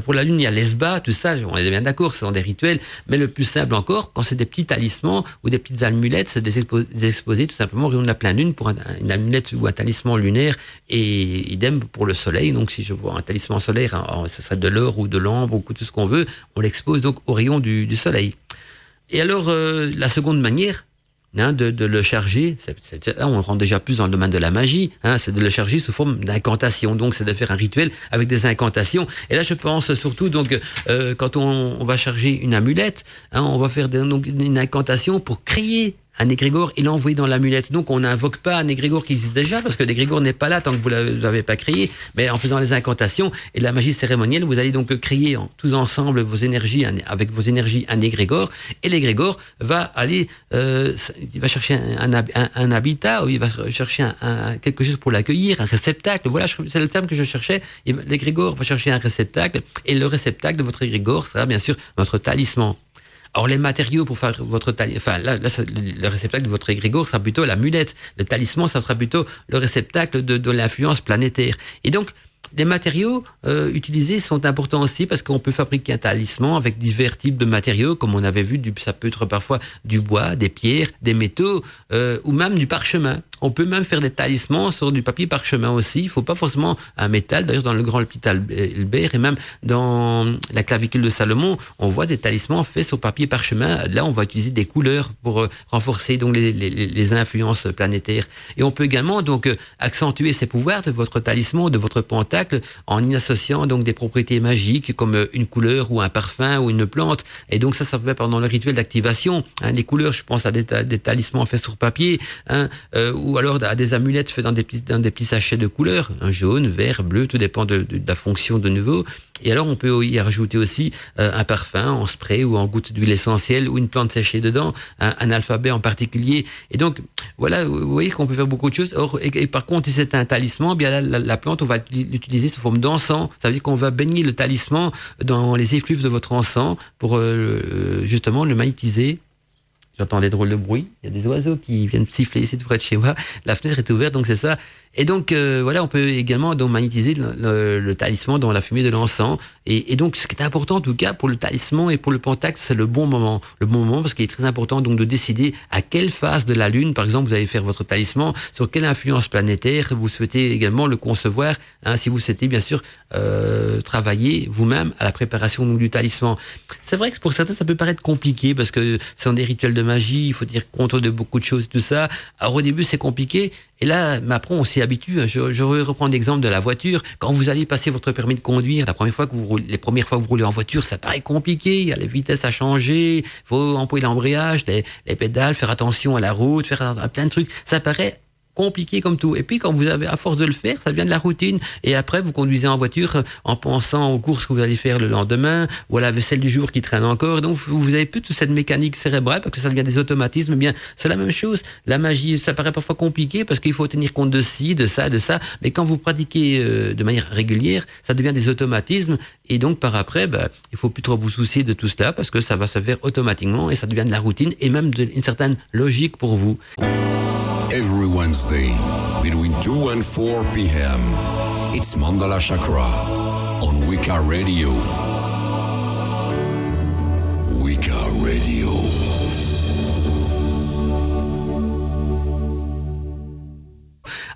pour la Lune, il y a l'esba, tout ça, on est bien d'accord, ce sont des rituels. Mais le plus simple encore, quand c'est des petits talismans ou des petites amulettes, c'est des exposer tout simplement de la pleine lune pour une amulette ou un talisman lunaire et idem pour le soleil. Donc si je vois un talisman solaire, hein, ce serait de l'or ou de l'ambre ou tout ce qu'on veut, on l'expose donc au rayon du, soleil. Et alors euh, la seconde manière, Hein, de, le charger. là, on rentre déjà plus dans le domaine de la magie. Hein, c'est de le charger sous forme d'incantation. Donc, c'est de faire un rituel avec des incantations. Et là, je pense surtout donc euh, quand on, va charger une amulette, hein, on va faire donc une incantation pour créer un égrégore il l'envoie dans l'amulette. Donc on n'invoque pas un égrégore qui existe déjà, parce que l'égrégore n'est pas là tant que vous ne l'avez pas créé, mais en faisant les incantations et la magie cérémonielle, vous allez donc créer tous ensemble vos énergies, avec vos énergies un égrégore, et l'égrégore va aller, euh, il va chercher un, habitat, ou il va chercher quelque chose pour l'accueillir, un réceptacle, voilà, c'est le terme que je cherchais, l'égrégore va chercher un réceptacle, et le réceptacle de votre égrégore sera bien sûr votre talisman. Or, les matériaux pour faire votre talisman, enfin, là, le réceptacle de votre égrégore sera plutôt la mulette. Le talisman, ça sera plutôt le réceptacle de, l'influence planétaire. Et donc, les matériaux euh, utilisés sont importants aussi parce qu'on peut fabriquer un talisman avec divers types de matériaux, comme on avait vu, du, ça peut être parfois du bois, des pierres, des métaux euh, ou même du parchemin. On peut même faire des talismans sur du papier parchemin aussi. Il faut pas forcément un métal. D'ailleurs, dans le grand hôpital Albert et même dans la clavicule de Salomon, on voit des talismans faits sur papier parchemin. Là, on va utiliser des couleurs pour euh, renforcer donc les, influences planétaires. Et on peut également donc euh, accentuer ces pouvoirs de votre talisman, de votre pentacle, en y associant donc des propriétés magiques comme euh, une couleur ou un parfum ou une plante. Et donc ça, ça fait pendant le rituel d'activation. Hein, les couleurs, je pense à des, des talismans faits sur papier. Hein, ou alors à des amulettes faites dans des petits, dans des petits sachets de couleurs, un jaune, vert, bleu, tout dépend de, la fonction de nouveau. Et alors, on peut y rajouter aussi euh, un parfum en spray ou en goutte d'huile essentielle ou une plante séchée dedans, un, alphabet en particulier. Et donc, voilà, vous voyez qu'on peut faire beaucoup de choses. Or, et, par contre, si c'est un talisman, bien la, la, la, plante, on va l'utiliser sous forme d'encens. Ça veut dire qu'on va baigner le talisman dans les effluves de votre encens pour euh, justement le magnétiser J'entends des drôles de bruit. Il y a des oiseaux qui viennent siffler ici tout près de chez moi. La fenêtre est ouverte, donc c'est ça. Et donc euh, voilà, on peut également donc magnétiser le, le, talisman dans la fumée de l'encens. Et, et, donc ce qui est important en tout cas pour le talisman et pour le pentacle, c'est le bon moment. Le bon moment parce qu'il est très important donc de décider à quelle phase de la lune, par exemple, vous allez faire votre talisman, sur quelle influence planétaire vous souhaitez également le concevoir. Hein, si vous souhaitez bien sûr euh, travailler vous-même à la préparation donc, du talisman. C'est vrai que pour certains ça peut paraître compliqué parce que ce sont des rituels de magie, il faut dire compte de beaucoup de choses, tout ça. Alors au début c'est compliqué, et là, après, on s'y habitue. Je, je reprends l'exemple de la voiture. Quand vous allez passer votre permis de conduire, la première fois que vous roulez, les premières fois que vous roulez en voiture, ça paraît compliqué. Il y a les vitesses à changer, faut employer l'embrayage, les, les, pédales, faire attention à la route, faire plein de trucs. Ça paraît compliqué comme tout. Et puis quand vous avez à force de le faire, ça devient de la routine. Et après, vous conduisez en voiture euh, en pensant aux courses que vous allez faire le lendemain ou à la vaisselle du jour qui traîne encore. Donc vous avez plus toute cette mécanique cérébrale parce que ça devient des automatismes. Eh bien, c'est la même chose. La magie, ça paraît parfois compliqué parce qu'il faut tenir compte de ci, de ça, de ça. Mais quand vous pratiquez euh, de manière régulière, ça devient des automatismes. Et donc par après, bah, il faut plus trop vous soucier de tout cela parce que ça va se faire automatiquement et ça devient de la routine et même de, une certaine logique pour vous. Every Wednesday, between 2 and 4 p.m., it's Mandala Chakra on Wicca Radio. Wicca Radio.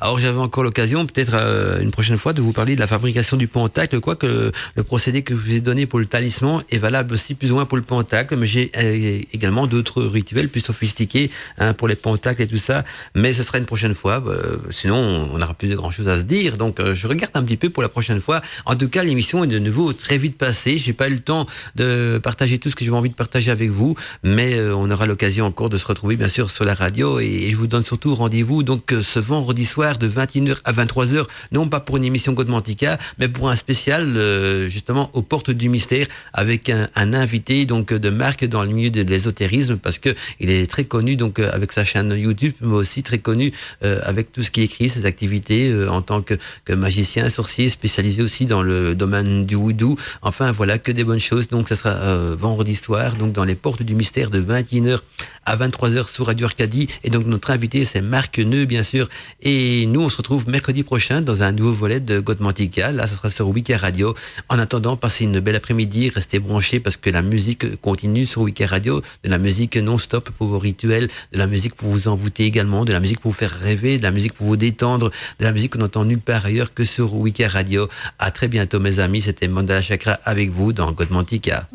Alors j'avais encore l'occasion, peut-être euh, une prochaine fois, de vous parler de la fabrication du pentacle, quoique le, procédé que je vous ai donné pour le talisman est valable aussi plus ou moins pour le pentacle, mais j'ai euh, également d'autres rituels plus sophistiqués hein, pour les pentacles et tout ça, mais ce sera une prochaine fois, euh, sinon on n'aura plus de grand chose à se dire, donc euh, je regarde un petit peu pour la prochaine fois. En tout cas, l'émission est de nouveau très vite passée, j'ai pas eu le temps de partager tout ce que j'avais envie de partager avec vous, mais on aura l'occasion encore de se retrouver bien sûr sur la radio. Et, et je vous donne surtout rendez-vous donc ce vendredi soir de 21h à 23h, non pas pour une émission Godmantica, mais pour un spécial euh, justement aux portes du mystère avec un, invité donc de marque dans le milieu de l'ésotérisme parce que il est très connu donc euh, avec sa chaîne YouTube, mais aussi très connu euh, avec tout ce qui écrit, ses activités en tant que, magicien, sorcier, spécialisé aussi dans le domaine du voodoo. Enfin voilà que des bonnes choses. Donc ça sera vendredi soir, donc dans les portes du mystère de 21h à 23h sur Radio Arcadie. Et donc notre invité c'est Marc Neu bien sûr et nous, on se retrouve mercredi prochain dans un nouveau volet de Godmantica. Là, ça sera sur Wiki Radio. En attendant, passez une belle après-midi. Restez branchés parce que la musique continue sur Wiki Radio. De la musique non-stop pour vos rituels, de la musique pour vous envoûter également, de la musique pour vous faire rêver, de la musique pour vous détendre, de la musique qu'on n'entend nulle part ailleurs que sur Wiki Radio. À très bientôt, mes amis. C'était Mandala Chakra avec vous dans Godmantica.